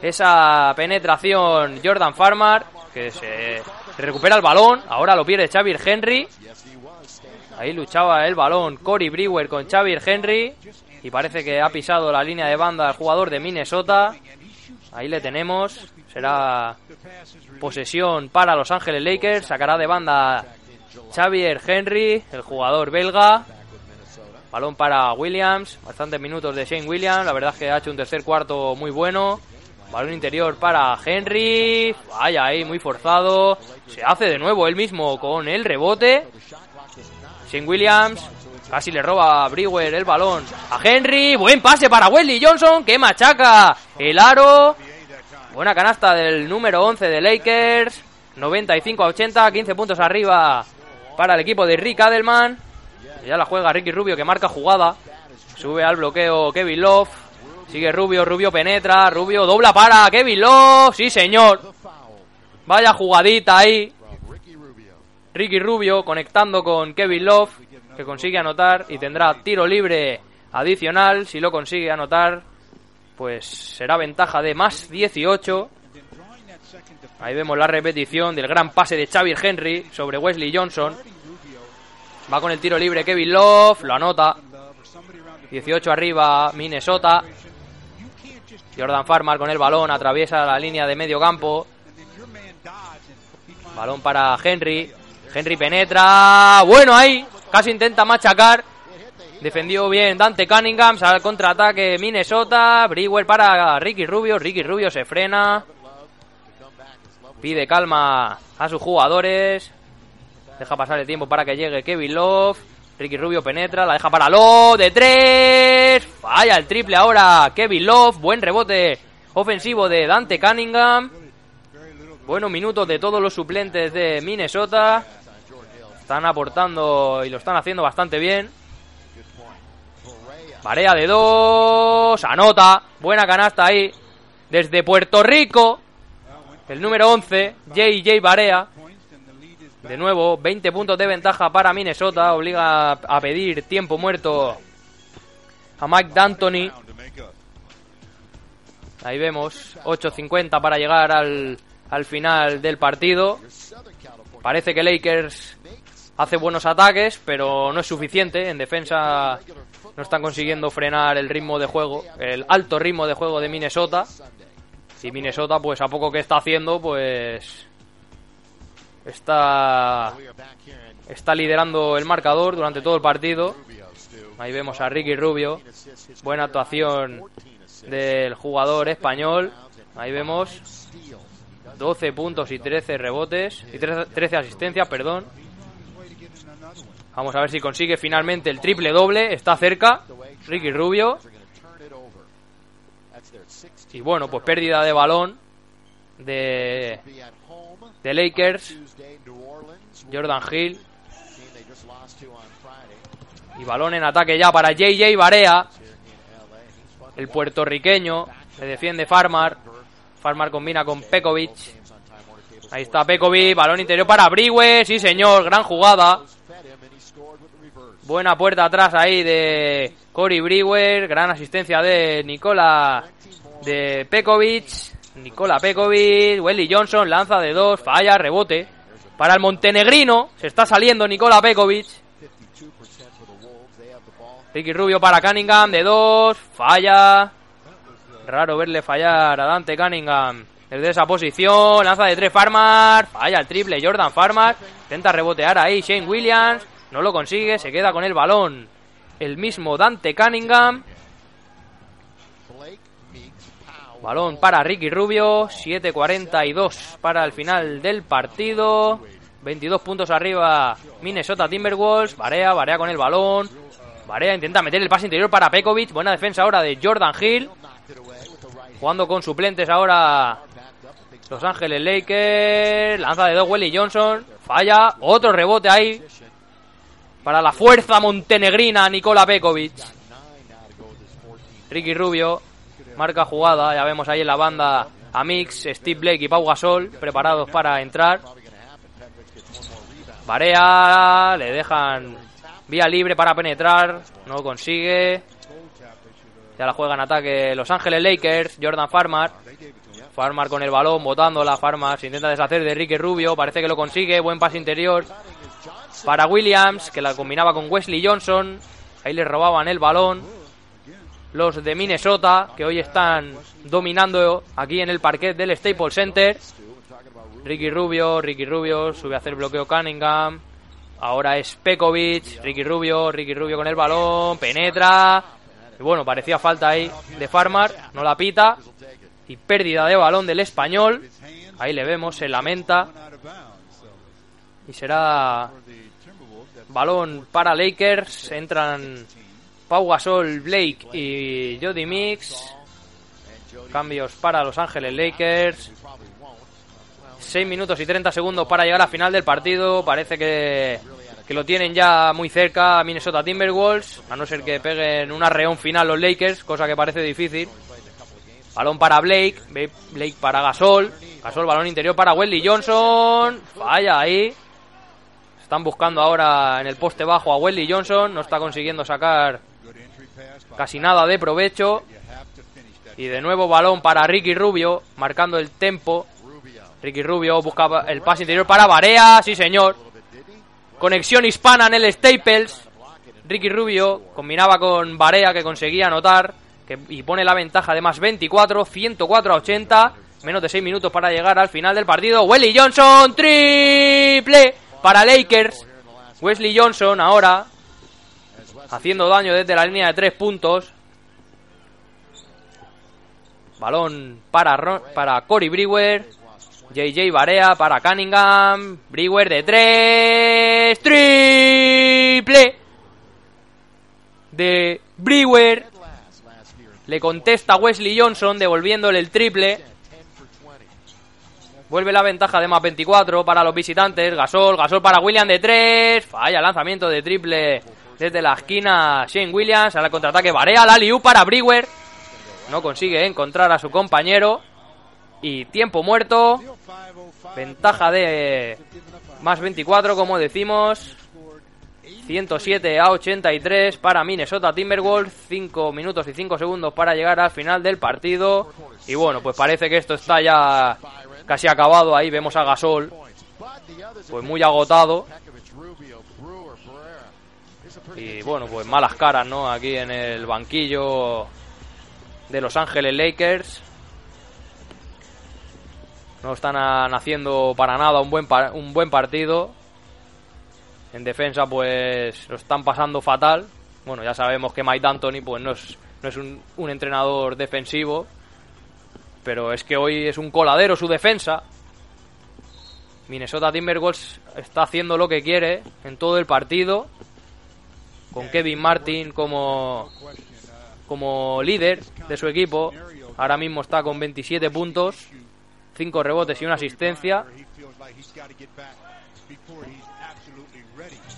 esa penetración Jordan Farmar. Que se recupera el balón. Ahora lo pierde Xavier Henry. Ahí luchaba el balón Cory Brewer con Xavier Henry. Y parece que ha pisado la línea de banda el jugador de Minnesota. Ahí le tenemos. Será posesión para Los Ángeles Lakers. Sacará de banda Xavier Henry, el jugador belga. Balón para Williams. Bastantes minutos de Shane Williams. La verdad es que ha hecho un tercer cuarto muy bueno. Balón interior para Henry. Vaya ahí, muy forzado. Se hace de nuevo él mismo con el rebote. Shane Williams. Casi le roba a el balón a Henry. Buen pase para Wesley Johnson que machaca el aro. Buena canasta del número 11 de Lakers. 95 a 80, 15 puntos arriba para el equipo de Rick Adelman. Ya la juega Ricky Rubio que marca jugada. Sube al bloqueo Kevin Love. Sigue Rubio, Rubio penetra, Rubio dobla para Kevin Love. Sí, señor. Vaya jugadita ahí. Ricky Rubio conectando con Kevin Love, que consigue anotar y tendrá tiro libre adicional. Si lo consigue anotar, pues será ventaja de más 18. Ahí vemos la repetición del gran pase de Xavier Henry sobre Wesley Johnson. Va con el tiro libre Kevin Love, lo anota. 18 arriba Minnesota. Jordan Farmar con el balón, atraviesa la línea de medio campo. Balón para Henry. Henry penetra. Bueno ahí. Casi intenta machacar. Defendió bien Dante Cunningham. Sale al contraataque Minnesota. Brewer para Ricky Rubio. Ricky Rubio se frena. Pide calma a sus jugadores. Deja pasar el tiempo para que llegue Kevin Love. Ricky Rubio penetra, la deja para Love de tres. Falla el triple ahora. Kevin Love, buen rebote ofensivo de Dante Cunningham. Buenos minutos de todos los suplentes de Minnesota. Están aportando y lo están haciendo bastante bien. Barea de dos. Anota. Buena canasta ahí. Desde Puerto Rico. El número 11, JJ Barea. De nuevo, 20 puntos de ventaja para Minnesota. Obliga a pedir tiempo muerto a Mike D'Antoni. Ahí vemos, 8.50 para llegar al, al final del partido. Parece que Lakers hace buenos ataques, pero no es suficiente. En defensa no están consiguiendo frenar el ritmo de juego, el alto ritmo de juego de Minnesota. Y Minnesota, pues a poco que está haciendo, pues está está liderando el marcador durante todo el partido. Ahí vemos a Ricky Rubio. Buena actuación del jugador español. Ahí vemos 12 puntos y 13 rebotes y 13 asistencias, perdón. Vamos a ver si consigue finalmente el triple doble. Está cerca. Ricky Rubio. Y bueno, pues pérdida de balón de, de Lakers. Jordan Hill. Y balón en ataque ya para JJ Barea. El puertorriqueño. Se defiende Farmar. Farmar combina con Pekovic. Ahí está Pekovic. Balón interior para Brewer. Sí, señor. Gran jugada. Buena puerta atrás ahí de Cory Brewer. Gran asistencia de Nicola de Pekovic. Nikola Pekovic, Welly Johnson lanza de dos, falla, rebote. Para el montenegrino, se está saliendo Nikola Pekovic. Ricky Rubio para Cunningham de dos, falla. Raro verle fallar a Dante Cunningham desde esa posición. Lanza de tres Farmar, falla el triple Jordan Farmar. Intenta rebotear ahí Shane Williams, no lo consigue, se queda con el balón. El mismo Dante Cunningham. Balón para Ricky Rubio, 7.42 para el final del partido. 22 puntos arriba Minnesota Timberwolves. Barea, Barea con el balón. Barea intenta meter el pase interior para Pekovic. Buena defensa ahora de Jordan Hill. Jugando con suplentes ahora Los Ángeles Lakers. Lanza de dos Welly Johnson. Falla. Otro rebote ahí. Para la fuerza montenegrina Nikola Pekovic. Ricky Rubio marca jugada. Ya vemos ahí en la banda a Mix, Steve Blake y Pau Gasol preparados para entrar. Barea, le dejan vía libre para penetrar, no consigue. Ya la juega en ataque Los Ángeles Lakers, Jordan Farmar. Farmar con el balón, botando la Farmar, se intenta deshacer de Ricky Rubio, parece que lo consigue, buen pase interior para Williams, que la combinaba con Wesley Johnson. Ahí le robaban el balón los de Minnesota, que hoy están dominando aquí en el parquet del Staples Center. Ricky Rubio, Ricky Rubio, sube a hacer bloqueo Cunningham. Ahora es Pekovic, Ricky Rubio, Ricky Rubio con el balón, penetra. Y bueno, parecía falta ahí de Farmar, no la pita. Y pérdida de balón del español. Ahí le vemos, se lamenta. Y será balón para Lakers. Entran Pau Gasol, Blake y Jody Mix. Cambios para Los Ángeles Lakers. 6 minutos y 30 segundos para llegar a final del partido. Parece que, que lo tienen ya muy cerca Minnesota Timberwolves. A no ser que peguen un arreón final los Lakers, cosa que parece difícil. Balón para Blake. Blake para Gasol. Gasol, balón interior para Wesley Johnson. Falla ahí. Están buscando ahora en el poste bajo a Wesley Johnson. No está consiguiendo sacar casi nada de provecho. Y de nuevo balón para Ricky Rubio, marcando el tempo. Ricky Rubio busca el pase interior para Barea, sí señor. Conexión hispana en el Staples. Ricky Rubio combinaba con Barea que conseguía anotar y pone la ventaja de más 24, 104 a 80. Menos de 6 minutos para llegar al final del partido. Wesley Johnson, triple para Lakers. Wesley Johnson ahora haciendo daño desde la línea de tres puntos. Balón para, para Cory Brewer. JJ Barea para Cunningham. Brewer de tres. Triple de Brewer. Le contesta Wesley Johnson devolviéndole el triple. Vuelve la ventaja de más 24 para los visitantes. Gasol, Gasol para William de 3. Falla lanzamiento de triple desde la esquina Shane Williams. A la contraataque Barea, la Liu para Brewer. No consigue encontrar a su compañero. Y tiempo muerto. Ventaja de más 24, como decimos. 107 a 83 para Minnesota Timberwolves. 5 minutos y 5 segundos para llegar al final del partido. Y bueno, pues parece que esto está ya casi acabado. Ahí vemos a Gasol. Pues muy agotado. Y bueno, pues malas caras, ¿no? Aquí en el banquillo de Los Ángeles Lakers. No están haciendo para nada un buen, un buen partido. En defensa, pues lo están pasando fatal. Bueno, ya sabemos que Mike D'Antoni pues no es, no es un, un entrenador defensivo. Pero es que hoy es un coladero su defensa. Minnesota Timberwolves está haciendo lo que quiere en todo el partido con Kevin Martin como, como líder de su equipo. Ahora mismo está con 27 puntos, 5 rebotes y una asistencia.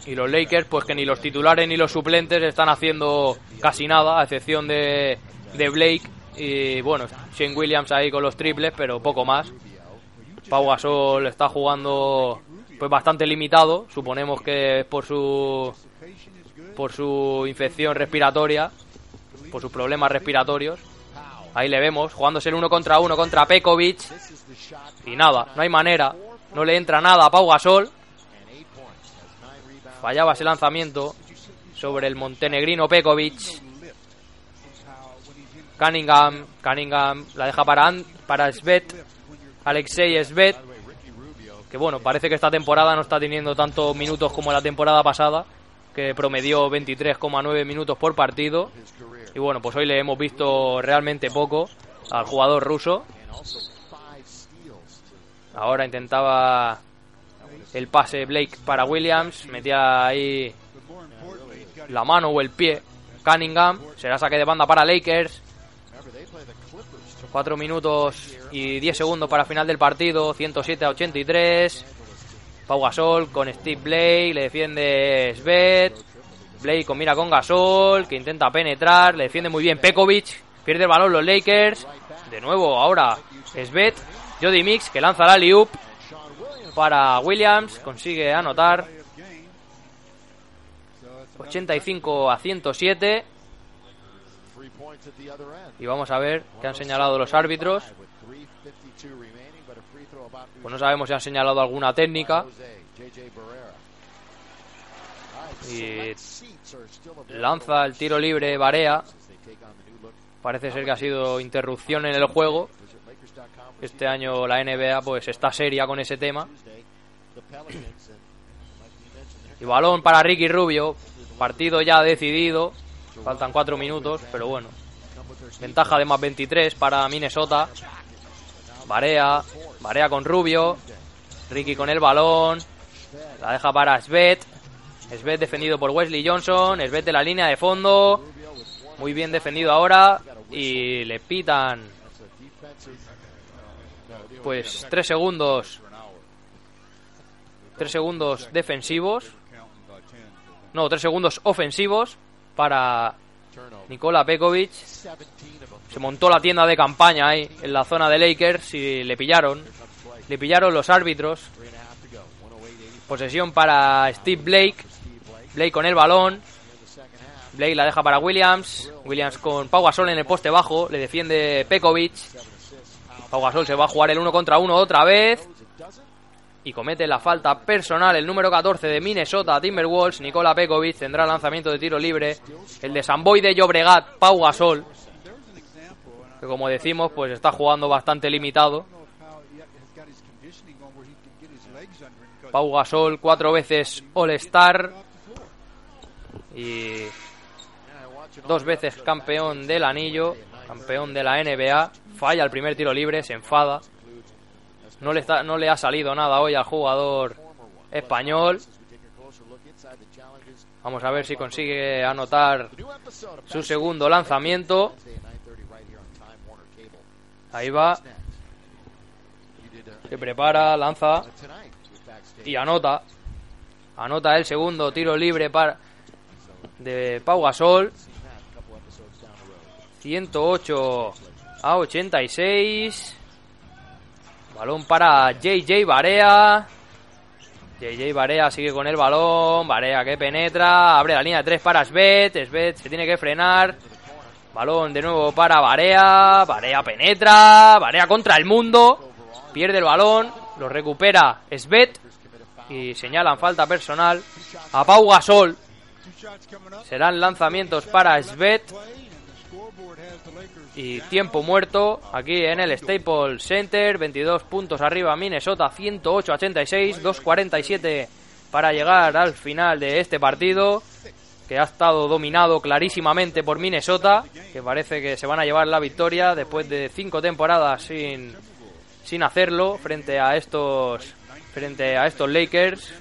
Y los Lakers, pues que ni los titulares ni los suplentes están haciendo casi nada, a excepción de, de Blake. Y bueno, Shane Williams ahí con los triples, pero poco más. Pau Gasol está jugando pues bastante limitado. Suponemos que es por su por su infección respiratoria, por sus problemas respiratorios. Ahí le vemos, jugándose el uno contra uno contra Pekovic. Y nada, no hay manera. No le entra nada a Pau Gasol. Fallaba ese lanzamiento sobre el montenegrino Pekovic. Cunningham, Cunningham la deja para, para Svet. Alexei Svet. Que bueno, parece que esta temporada no está teniendo tantos minutos como la temporada pasada. Que promedió 23,9 minutos por partido. Y bueno, pues hoy le hemos visto realmente poco al jugador ruso. Ahora intentaba el pase Blake para Williams. Metía ahí la mano o el pie. Cunningham. Será saque de banda para Lakers. 4 minutos y 10 segundos para final del partido. 107 a 83. Pau Gasol con Steve Blake. Le defiende Svet. Blake combina con Gasol. Que intenta penetrar. Le defiende muy bien Pekovic. Pierde el balón los Lakers. De nuevo ahora Svet. Jody Mix que lanza la liup para Williams. Consigue anotar. 85 a 107. Y vamos a ver qué han señalado los árbitros. Pues no sabemos si han señalado alguna técnica. Y lanza el tiro libre Barea. Parece ser que ha sido interrupción en el juego. Este año la NBA pues está seria con ese tema. Y balón para Ricky Rubio. Partido ya decidido. Faltan cuatro minutos, pero bueno. Ventaja de más 23 para Minnesota. Barea. Barea con Rubio. Ricky con el balón. La deja para Svet. Svet defendido por Wesley Johnson. Svet de la línea de fondo. Muy bien defendido ahora. Y le pitan. Pues tres segundos. Tres segundos defensivos. No, tres segundos ofensivos para Nikola Pekovic. Se montó la tienda de campaña ahí en la zona de Lakers y le pillaron. Le pillaron los árbitros. Posesión para Steve Blake. Blake con el balón. Blake la deja para Williams. Williams con Pau Gasol en el poste bajo. Le defiende Pekovic. Pau Gasol se va a jugar el uno contra uno otra vez. Y comete la falta personal el número 14 de Minnesota Timberwolves. Nikola Pekovic tendrá lanzamiento de tiro libre. El de Samboy de Llobregat, Pau Gasol. Que como decimos, pues está jugando bastante limitado. Pau Gasol, cuatro veces All-Star. Y dos veces campeón del anillo, campeón de la NBA. Falla el primer tiro libre, se enfada. No le, no le ha salido nada hoy al jugador español. Vamos a ver si consigue anotar su segundo lanzamiento. Ahí va. Se prepara, lanza y anota. Anota el segundo tiro libre para de Pau Gasol. 108 a 86. Balón para JJ Barea. JJ Barea sigue con el balón. Barea que penetra. Abre la línea de tres para Svet. Svet se tiene que frenar. Balón de nuevo para Barea. Barea penetra. Barea contra el mundo. Pierde el balón. Lo recupera Svet. Y señalan falta personal a Pau Gasol. Serán lanzamientos para Svet. Y tiempo muerto aquí en el Staples Center. 22 puntos arriba Minnesota, 108-86, 2-47 para llegar al final de este partido. Que ha estado dominado clarísimamente por Minnesota. Que parece que se van a llevar la victoria después de cinco temporadas sin, sin hacerlo frente a estos frente a estos Lakers.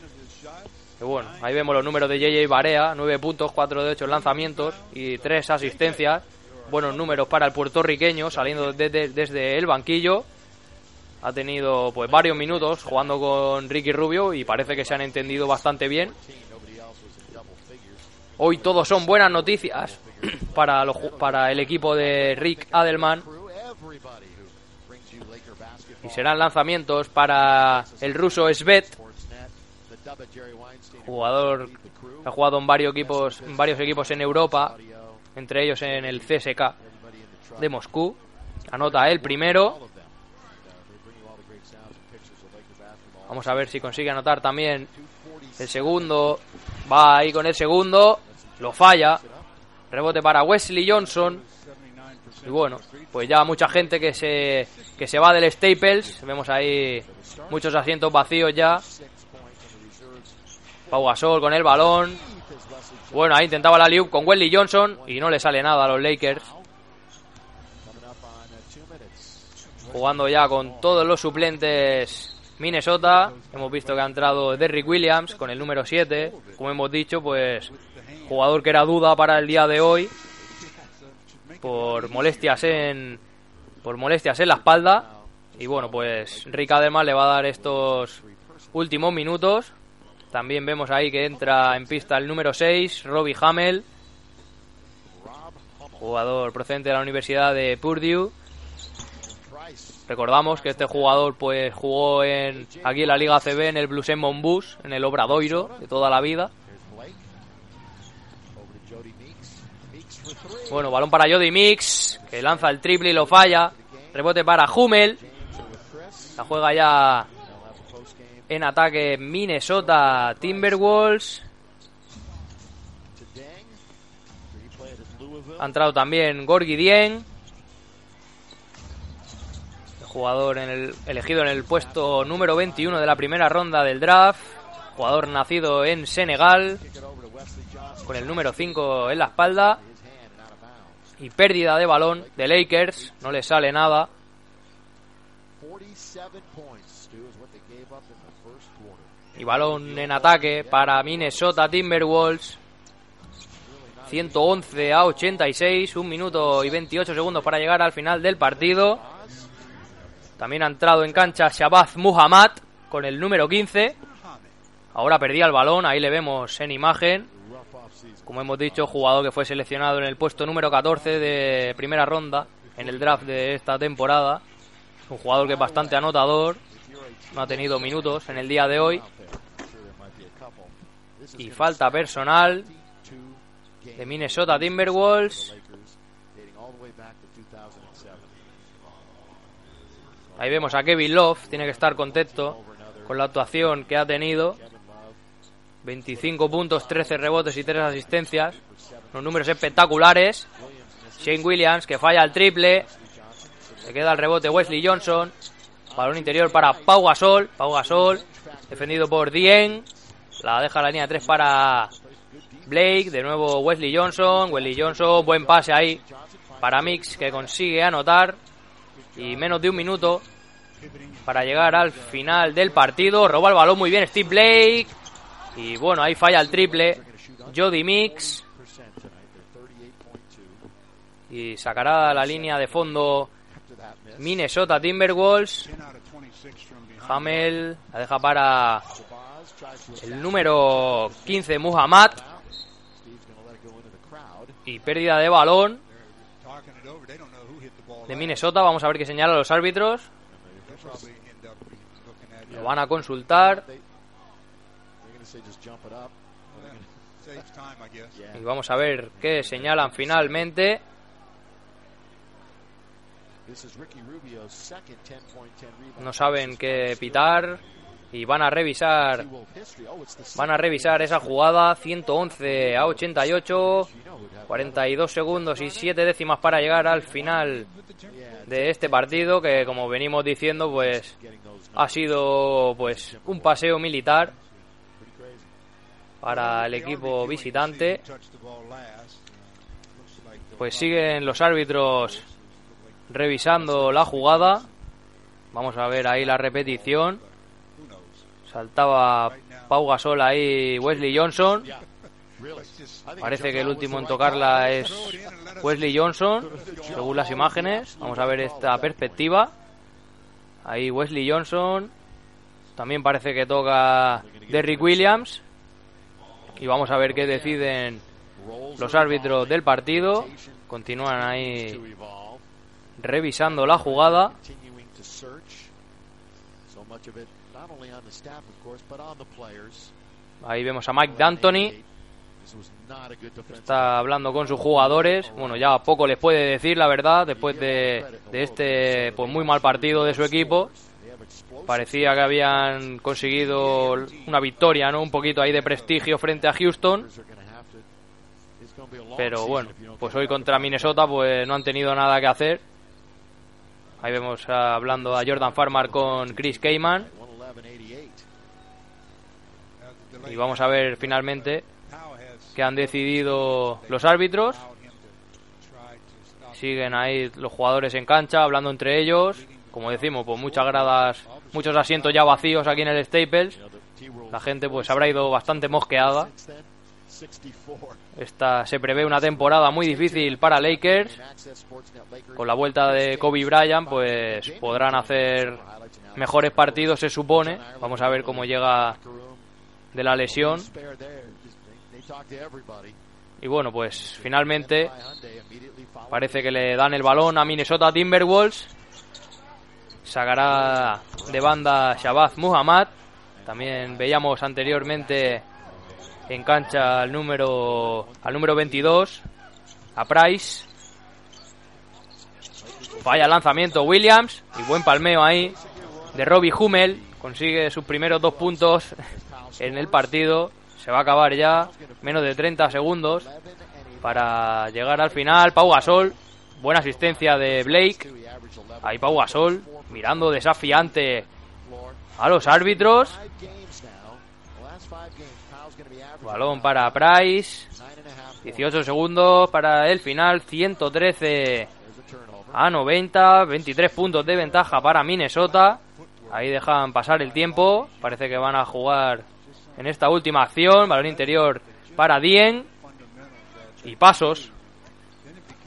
Que bueno, ahí vemos los números de JJ Barea, 9 puntos, 4 de 8 lanzamientos y 3 asistencias buenos números para el puertorriqueño saliendo desde el banquillo. Ha tenido pues varios minutos jugando con Ricky Rubio y parece que se han entendido bastante bien. Hoy todos son buenas noticias para, para el equipo de Rick Adelman. Y serán lanzamientos para el ruso Svet, jugador que ha jugado en varios equipos, en varios equipos en Europa entre ellos en el CSK de Moscú. Anota el primero. Vamos a ver si consigue anotar también el segundo. Va ahí con el segundo. Lo falla. Rebote para Wesley Johnson. Y bueno, pues ya mucha gente que se, que se va del Staples. Vemos ahí muchos asientos vacíos ya. Pau Gasol con el balón. Bueno, ahí intentaba la liup con Wesley Johnson y no le sale nada a los Lakers. Jugando ya con todos los suplentes Minnesota. Hemos visto que ha entrado Derrick Williams con el número 7. Como hemos dicho, pues jugador que era duda para el día de hoy por molestias en por molestias en la espalda y bueno, pues Rick además le va a dar estos últimos minutos. También vemos ahí que entra en pista el número 6, Robbie Hamel, jugador procedente de la Universidad de Purdue. Recordamos que este jugador pues jugó en aquí en la Liga CB en el Blues Monbus, en el Obradoiro de toda la vida. Bueno, balón para Jody Mix, que lanza el triple y lo falla. Rebote para Hummel. La juega ya en ataque Minnesota Timberwolves. Ha entrado también Gorgi Dien. El jugador elegido en el puesto número 21 de la primera ronda del draft. Jugador nacido en Senegal. Con el número 5 en la espalda. Y pérdida de balón de Lakers. No le sale nada. Y balón en ataque para Minnesota Timberwolves. 111 a 86, un minuto y 28 segundos para llegar al final del partido. También ha entrado en cancha Shabazz Muhammad con el número 15. Ahora perdía el balón, ahí le vemos en imagen. Como hemos dicho, jugador que fue seleccionado en el puesto número 14 de primera ronda en el draft de esta temporada. Un jugador que es bastante anotador. No ha tenido minutos en el día de hoy. Y falta personal de Minnesota Timberwolves. Ahí vemos a Kevin Love, tiene que estar contento con la actuación que ha tenido. 25 puntos, 13 rebotes y 3 asistencias. Los números espectaculares. Shane Williams que falla el triple. Se queda el rebote Wesley Johnson. Balón interior para Pau Gasol. Pau Gasol defendido por Dien. La deja la línea 3 para Blake. De nuevo Wesley Johnson. Wesley Johnson, buen pase ahí para Mix que consigue anotar. Y menos de un minuto para llegar al final del partido. Roba el balón muy bien Steve Blake. Y bueno, ahí falla el triple. Jody Mix. Y sacará la línea de fondo Minnesota Timberwolves. Hamel la deja para el número 15 Muhammad. Y pérdida de balón de Minnesota. Vamos a ver qué señalan los árbitros. Lo van a consultar. Y vamos a ver qué señalan finalmente. No saben qué pitar y van a revisar. Van a revisar esa jugada 111 a 88 42 segundos y 7 décimas para llegar al final de este partido que como venimos diciendo pues ha sido pues un paseo militar para el equipo visitante pues siguen los árbitros revisando la jugada vamos a ver ahí la repetición Saltaba Pau Gasol ahí, Wesley Johnson. Parece que el último en tocarla es Wesley Johnson, según las imágenes. Vamos a ver esta perspectiva. Ahí Wesley Johnson. También parece que toca Derrick Williams. Y vamos a ver qué deciden los árbitros del partido. Continúan ahí revisando la jugada. Ahí vemos a Mike D'Antoni. Está hablando con sus jugadores. Bueno, ya poco les puede decir, la verdad, después de, de este pues muy mal partido de su equipo. Parecía que habían conseguido una victoria, ¿no? Un poquito ahí de prestigio frente a Houston. Pero bueno, pues hoy contra Minnesota pues no han tenido nada que hacer. Ahí vemos hablando a Jordan Farmar con Chris Keyman. Y vamos a ver finalmente qué han decidido los árbitros. Siguen ahí los jugadores en cancha hablando entre ellos. Como decimos, pues muchas gradas, muchos asientos ya vacíos aquí en el Staples. La gente pues habrá ido bastante mosqueada. Esta se prevé una temporada muy difícil para Lakers. Con la vuelta de Kobe Bryant, pues podrán hacer mejores partidos, se supone. Vamos a ver cómo llega de la lesión. Y bueno, pues finalmente parece que le dan el balón a Minnesota Timberwolves. Sacará de banda Shabazz Muhammad. También veíamos anteriormente en cancha al número al número 22 a Price. Falla el lanzamiento Williams y buen palmeo ahí de Robbie Hummel. Consigue sus primeros dos puntos en el partido. Se va a acabar ya menos de 30 segundos para llegar al final. Pau Gasol buena asistencia de Blake ahí Pau Gasol mirando desafiante a los árbitros Balón para Price. 18 segundos para el final. 113 a 90. 23 puntos de ventaja para Minnesota. Ahí dejan pasar el tiempo. Parece que van a jugar en esta última acción. Balón interior para Dien. Y pasos.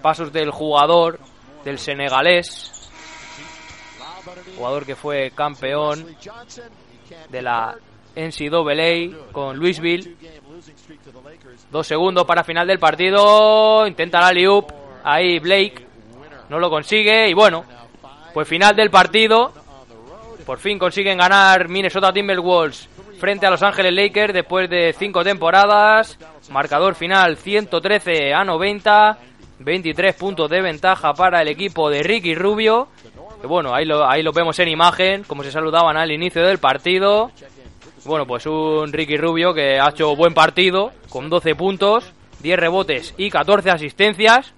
Pasos del jugador del senegalés. Jugador que fue campeón de la NCAA con Louisville. Dos segundos para final del partido. Intenta la liup. Ahí Blake. No lo consigue. Y bueno, pues final del partido. Por fin consiguen ganar Minnesota Timberwolves frente a Los Ángeles Lakers después de cinco temporadas. Marcador final 113 a 90. 23 puntos de ventaja para el equipo de Ricky Rubio. Que bueno, ahí lo, vemos en imagen, como se saludaban al inicio del partido. Bueno, pues un Ricky Rubio que ha hecho buen partido, con 12 puntos, 10 rebotes y 14 asistencias.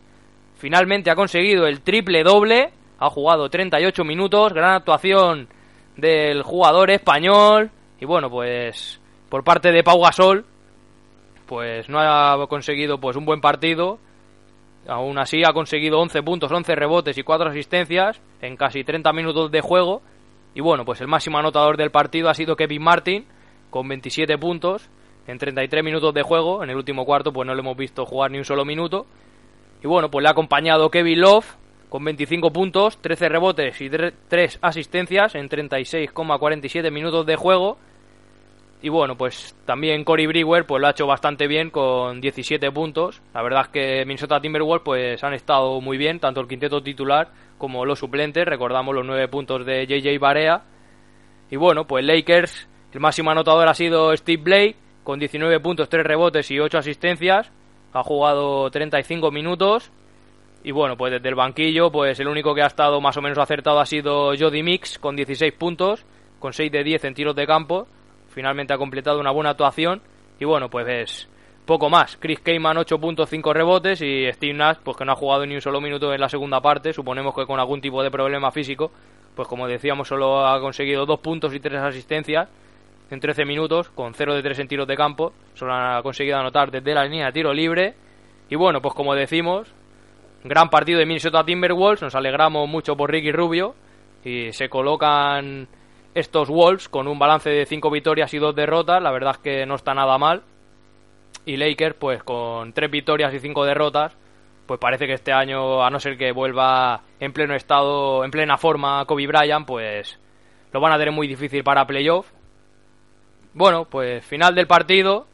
Finalmente ha conseguido el triple doble, ha jugado 38 minutos, gran actuación del jugador español. Y bueno, pues por parte de Pau Gasol, pues no ha conseguido pues un buen partido. Aún así ha conseguido 11 puntos, 11 rebotes y 4 asistencias en casi 30 minutos de juego. Y bueno, pues el máximo anotador del partido ha sido Kevin Martin, con 27 puntos en 33 minutos de juego. En el último cuarto, pues no lo hemos visto jugar ni un solo minuto. Y bueno, pues le ha acompañado Kevin Love con 25 puntos, 13 rebotes y 3 asistencias en 36,47 minutos de juego. Y bueno, pues también Cory Brewer pues lo ha hecho bastante bien con 17 puntos. La verdad es que Minnesota Timberwolves pues han estado muy bien, tanto el quinteto titular como los suplentes. Recordamos los 9 puntos de JJ Barea. Y bueno, pues Lakers el máximo anotador ha sido Steve Blake, con 19 puntos, 3 rebotes y 8 asistencias. Ha jugado 35 minutos. Y bueno, pues desde el banquillo, pues el único que ha estado más o menos acertado ha sido Jody Mix, con 16 puntos, con 6 de 10 en tiros de campo. Finalmente ha completado una buena actuación. Y bueno, pues es poco más. Chris Keyman 8 puntos, 5 rebotes y Steve Nash, pues que no ha jugado ni un solo minuto en la segunda parte. Suponemos que con algún tipo de problema físico, pues como decíamos, solo ha conseguido 2 puntos y 3 asistencias en 13 minutos, con 0 de 3 en tiros de campo. Solo ha conseguido anotar desde la línea de tiro libre. Y bueno, pues como decimos, gran partido de Minnesota Timberwolves. Nos alegramos mucho por Ricky Rubio. Y se colocan estos Wolves con un balance de 5 victorias y 2 derrotas. La verdad es que no está nada mal. Y Lakers, pues con 3 victorias y 5 derrotas. Pues parece que este año, a no ser que vuelva en pleno estado, en plena forma Kobe Bryant, pues lo van a tener muy difícil para playoff. Bueno, pues final del partido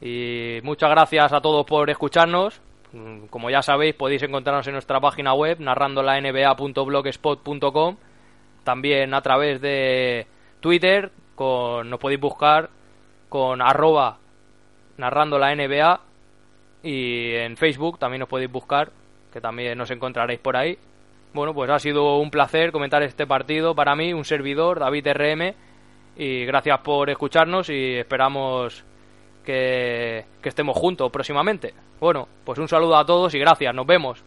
y muchas gracias a todos por escucharnos. Mm, como ya sabéis, podéis encontrarnos en nuestra página web narrandolanba.blogspot.com, también a través de Twitter, con, nos podéis buscar con arroba narrando la NBA y en Facebook también nos podéis buscar, que también nos encontraréis por ahí. Bueno, pues ha sido un placer comentar este partido para mí, un servidor, David RM, y gracias por escucharnos y esperamos que, que estemos juntos próximamente. Bueno, pues un saludo a todos y gracias, nos vemos.